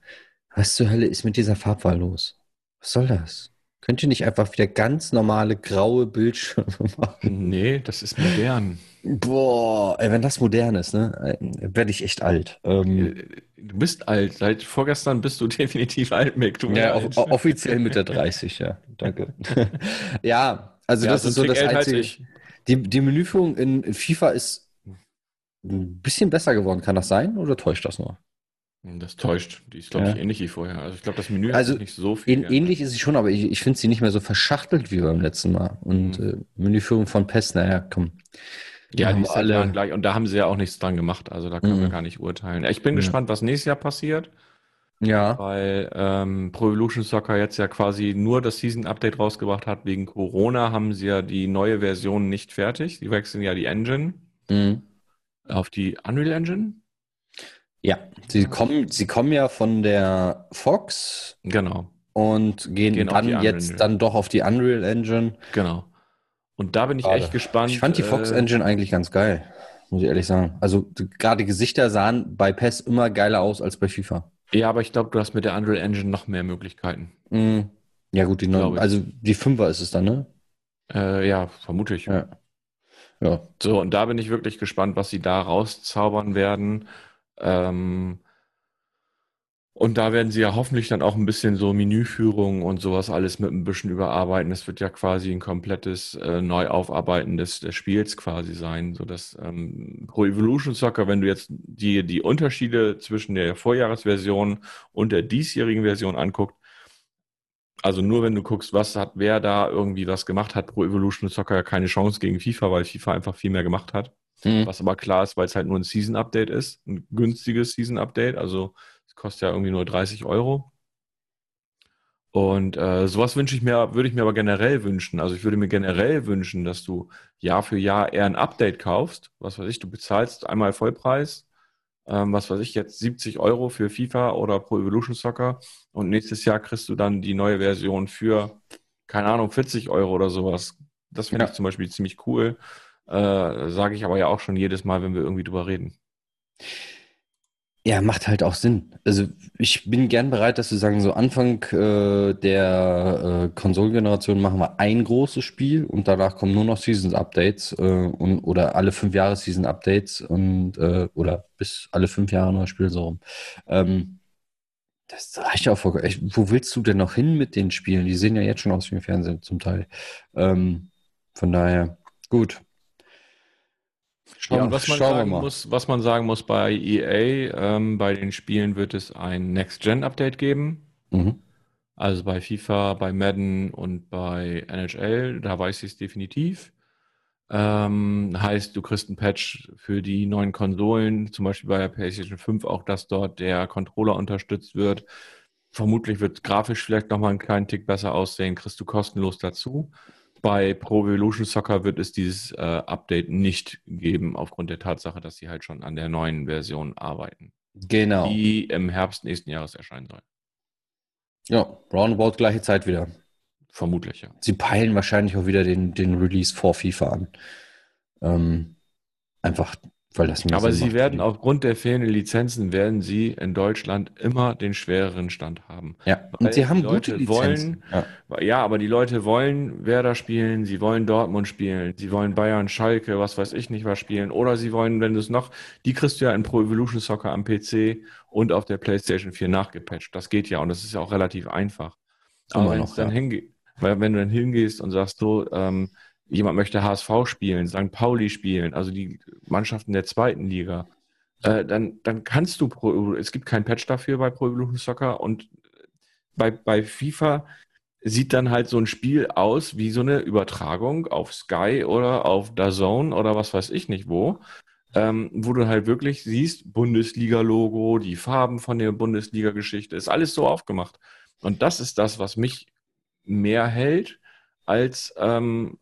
Was zur Hölle ist mit dieser Farbwahl los? Was soll das? Könnt ihr nicht einfach wieder ganz normale graue Bildschirme machen? Nee, das ist modern. Boah, ey, wenn das modern ist, ne, äh, werde ich echt alt. Ähm, Äh, Du bist alt. Seit vorgestern bist du definitiv alt, Mick. Ja, off offiziell mit der 30, ja. Danke. ja, also Ja, das so ist so das Einzige. Die, die Menüführung in FIFA ist ein bisschen besser geworden. Kann das sein oder täuscht das nur? Das täuscht. Die ist, glaube Ja. ich, ähnlich wie vorher. Also ich glaube, das Menü Also, sich nicht so viel ähnlich ist sie schon, aber ich, ich finde sie nicht mehr so verschachtelt wie beim letzten Mal. Und Mhm. äh, Menüführung von PES, naja, komm. Ja, haben die ist alle- gleich. Und da haben sie ja auch nichts dran gemacht. Also da können wir Mhm. gar nicht urteilen. Ich bin Ja. gespannt, was nächstes Jahr passiert, Ja. weil ähm, Pro Evolution Soccer jetzt ja quasi nur das Season Update rausgebracht hat. Wegen Corona haben sie ja die neue Version nicht fertig. Die wechseln ja die Engine Mhm. Auf die Unreal Engine. Ja, sie kommen, sie kommen ja von der Fox. Genau. Und gehen, gehen dann jetzt dann doch auf die Unreal Engine. Genau. Und da bin ich Gerade. echt gespannt. Ich fand die Fox äh, Engine eigentlich ganz geil, muss ich ehrlich sagen. Also gerade Gesichter sahen bei PES immer geiler aus als bei FIFA. Ja, aber ich glaube, du hast mit der Unreal Engine noch mehr Möglichkeiten. Mm. Ja, gut, die neuen, also die Fünfer ist es dann, ne? Äh, ja, vermute ich. Ja. Ja. So, und da bin ich wirklich gespannt, was sie da rauszaubern werden. Ähm, und da werden sie ja hoffentlich dann auch ein bisschen so Menüführung und sowas alles mit ein bisschen überarbeiten. Es wird ja quasi ein komplettes äh, Neuaufarbeiten des, des Spiels quasi sein, sodass ähm, Pro Evolution Soccer, wenn du jetzt die, die Unterschiede zwischen der Vorjahresversion und der diesjährigen Version anguckst, also nur wenn du guckst, was hat wer da irgendwie was gemacht hat, Pro Evolution Soccer ja keine Chance gegen FIFA, weil FIFA einfach viel mehr gemacht hat. Mhm. Was aber klar ist, weil es halt nur ein Season Update ist, ein günstiges Season Update. Also Kostet ja irgendwie nur 30 Euro. Und äh, sowas wünsche ich mir, würde ich mir aber generell wünschen. Also ich würde mir generell wünschen, dass du Jahr für Jahr eher ein Update kaufst. Was weiß ich, du bezahlst einmal Vollpreis, ähm, was weiß ich, jetzt 70 Euro für FIFA oder Pro Evolution Soccer und nächstes Jahr kriegst du dann die neue Version für, keine Ahnung, 40 Euro oder sowas. Das finde ja. ich zum Beispiel ziemlich cool. Äh, Sage ich aber ja auch schon jedes Mal, wenn wir irgendwie drüber reden. Ja, macht halt auch Sinn. Also ich bin gern bereit, dass wir sagen, so Anfang äh, der äh, Konsolengeneration machen wir ein großes Spiel und danach kommen nur noch Seasons-Updates äh, und, oder alle fünf Jahre Season-Updates und äh, oder bis alle fünf Jahre neues Spiel so rum. Ähm, das reicht ja auch voll. Wo willst du denn noch hin mit den Spielen? Die sehen ja jetzt schon aus wie im Fernsehen zum Teil. Ähm, von daher, gut. Schauen, ja, was, man sagen muss, was man sagen muss bei EA, ähm, bei den Spielen wird es ein Next-Gen-Update geben. Mhm. Also bei FIFA, bei Madden und bei NHL, da weiß ich es definitiv. Ähm, heißt, du kriegst ein Patch für die neuen Konsolen, zum Beispiel bei der PlayStation 5 auch, dass dort der Controller unterstützt wird. Vermutlich wird grafisch vielleicht nochmal einen kleinen Tick besser aussehen, kriegst du kostenlos dazu. Bei Pro Evolution Soccer wird es dieses äh, Update nicht geben, aufgrund der Tatsache, dass sie halt schon an der neuen Version arbeiten. Genau. Die im Herbst nächsten Jahres erscheinen soll. Ja, roundabout gleiche Zeit wieder. Vermutlich, ja. Sie peilen wahrscheinlich auch wieder den, den Release vor FIFA an. Ähm, einfach weil das Aber sie werden aufgrund der fehlenden Lizenzen werden sie in Deutschland immer den schwereren Stand haben. Ja, und sie haben gute Lizenzen. Wollen, ja. ja, aber die Leute wollen Werder spielen, sie wollen Dortmund spielen, sie wollen Bayern, Schalke, was weiß ich nicht was spielen. Oder sie wollen, wenn du es noch, die kriegst du ja in Pro Evolution Soccer am PC und auf der PlayStation 4 nachgepatcht. Das geht ja und das ist ja auch relativ einfach. Aber wenn es dann ja. hingeht, weil wenn du dann hingehst und sagst so, ähm, jemand möchte HSV spielen, St. Pauli spielen, also die Mannschaften der zweiten Liga, äh, dann, dann kannst du Pro, es gibt kein Patch dafür bei Pro Evolution Soccer und bei, bei FIFA sieht dann halt so ein Spiel aus wie so eine Übertragung auf Sky oder auf DAZN oder was weiß ich nicht wo, ähm, wo du halt wirklich siehst, Bundesliga-Logo, die Farben von der Bundesliga-Geschichte, ist alles so aufgemacht. Und das ist das, was mich mehr hält, als ähm,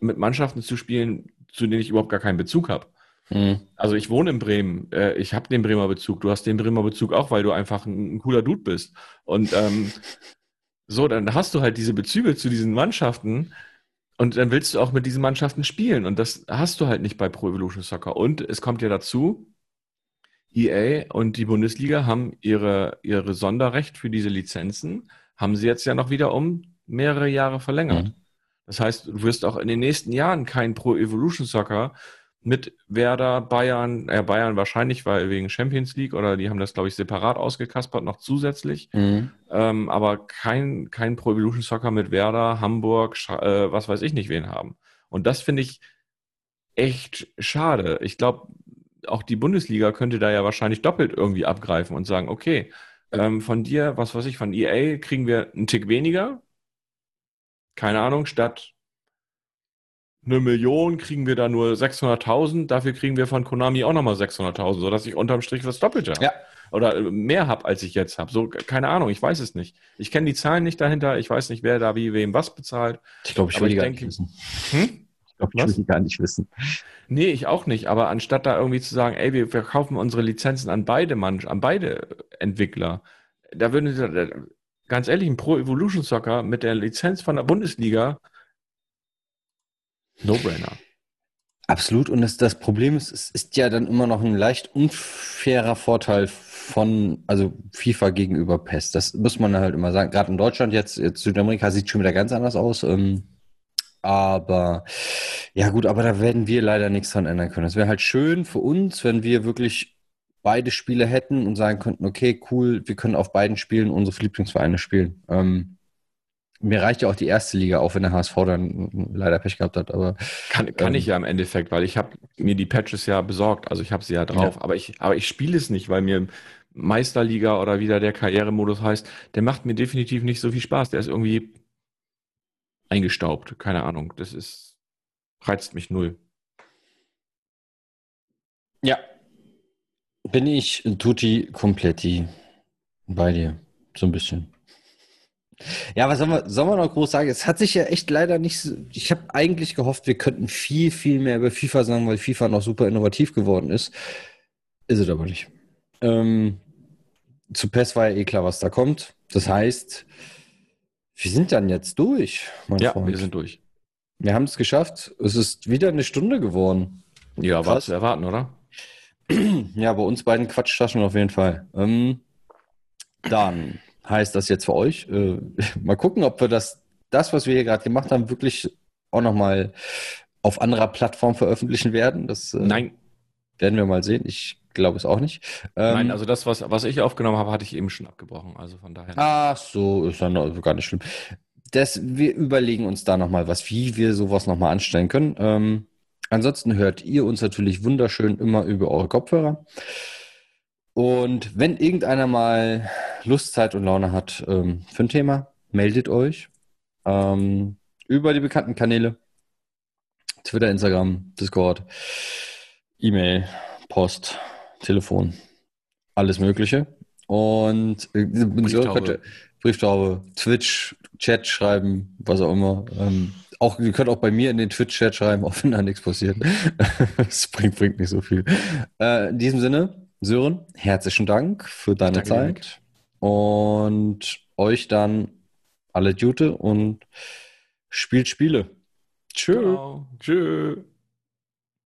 mit Mannschaften zu spielen, zu denen ich überhaupt gar keinen Bezug habe. Mhm. Also ich wohne in Bremen, äh, ich habe den Bremer Bezug, du hast den Bremer Bezug auch, weil du einfach ein, ein cooler Dude bist. Und ähm, so, dann hast du halt diese Bezüge zu diesen Mannschaften und dann willst du auch mit diesen Mannschaften spielen. Und das hast du halt nicht bei Pro Evolution Soccer. Und es kommt ja dazu, EA und die Bundesliga haben ihre, ihre Sonderrecht für diese Lizenzen, haben sie jetzt ja noch wieder um mehrere Jahre verlängert. Mhm. Das heißt, du wirst auch in den nächsten Jahren kein Pro Evolution Soccer mit Werder, Bayern, äh Bayern wahrscheinlich, weil wegen Champions League oder die haben das, glaube ich, separat ausgekaspert, noch zusätzlich. Mhm. Ähm, aber kein, kein Pro Evolution Soccer mit Werder, Hamburg, äh, was weiß ich nicht wen haben. Und das finde ich echt schade. Ich glaube, auch die Bundesliga könnte da ja wahrscheinlich doppelt irgendwie abgreifen und sagen, okay, ähm, von dir, was weiß ich, von EA kriegen wir einen Tick weniger, keine Ahnung, statt eine Million kriegen wir da nur 600.000, dafür kriegen wir von Konami auch nochmal 600.000, sodass ich unterm Strich das Doppelte habe. Ja. Oder äh, mehr habe, als ich jetzt habe. So, keine Ahnung, ich weiß es nicht. Ich kenne die Zahlen nicht dahinter, ich weiß nicht, wer da wie wem was bezahlt. Ich glaube, ich will die gar nicht wissen. Hm? Ich glaube, ich will gar nicht wissen. Nee, ich auch nicht. Aber anstatt da irgendwie zu sagen, ey, wir verkaufen unsere Lizenzen an beide Mann, an beide Entwickler, da würden sie, ganz ehrlich, ein Pro Evolution Soccer mit der Lizenz von der Bundesliga, No-Brainer. Absolut. Und das, das Problem ist, es ist ja dann immer noch ein leicht unfairer Vorteil von, also FIFA gegenüber PES. Das muss man halt immer sagen. Gerade in Deutschland jetzt, jetzt Südamerika sieht schon wieder ganz anders aus. Ähm, aber ja gut, aber da werden wir leider nichts dran ändern können. Es wäre halt schön für uns, wenn wir wirklich beide Spiele hätten und sagen könnten, okay, cool, wir können auf beiden Spielen unsere Lieblingsvereine spielen. Ähm, mir reicht ja auch die erste Liga, auch wenn der HSV dann leider Pech gehabt hat. Aber kann, kann ähm, ich ja im Endeffekt, weil ich habe mir die Patches ja besorgt, also ich habe sie ja drauf, ja. aber ich aber ich spiele es nicht, weil mir Meisterliga oder wie da der Karrieremodus heißt, der macht mir definitiv nicht so viel Spaß. Der ist irgendwie eingestaubt, keine Ahnung. Das ist reizt mich null. Ja, bin ich tutti completi bei dir, so ein bisschen. Ja, was soll man, soll man noch groß sagen? Es hat sich ja echt leider nicht so, ich habe eigentlich gehofft, wir könnten viel, viel mehr über FIFA sagen, weil FIFA noch super innovativ geworden ist. Ist es aber nicht. Ähm, zu PES war ja eh klar, was da kommt. Das heißt, wir sind dann jetzt durch, mein ja, Freund. wir sind durch. Wir haben es geschafft. Es ist wieder eine Stunde geworden. Ja, war zu erwarten, oder? Ja, bei uns beiden Quatschtaschen auf jeden Fall. Ähm, dann heißt das jetzt für euch. Äh, mal gucken, ob wir das, das, was wir hier gerade gemacht haben, wirklich auch nochmal auf anderer Plattform veröffentlichen werden. Das, äh, Nein. Werden wir mal sehen. Ich glaube es auch nicht. Ähm, Nein, also das, was, was ich aufgenommen habe, hatte ich eben schon abgebrochen. Also von daher. Ach so, ist dann also gar nicht schlimm. Das, wir überlegen uns da nochmal was, wie wir sowas nochmal anstellen können. Ähm, ansonsten hört ihr uns natürlich wunderschön immer über eure Kopfhörer. Und wenn irgendeiner mal Lust, Zeit und Laune hat ähm, für ein Thema, meldet euch ähm, über die bekannten Kanäle. Twitter, Instagram, Discord, E-Mail, Post, Telefon, alles Mögliche. Und äh, Brieftaube. Brieftaube, Twitch, Chat schreiben, was auch immer. Ähm, auch, ihr könnt auch bei mir in den Twitch-Chat schreiben, auch wenn da nichts passiert. das bringt, bringt nicht so viel. Äh, in diesem Sinne, Sören, herzlichen Dank für deine Danke Zeit. Und euch dann alle Gute und spielt Spiele. Tschö. Ciao. Tschö.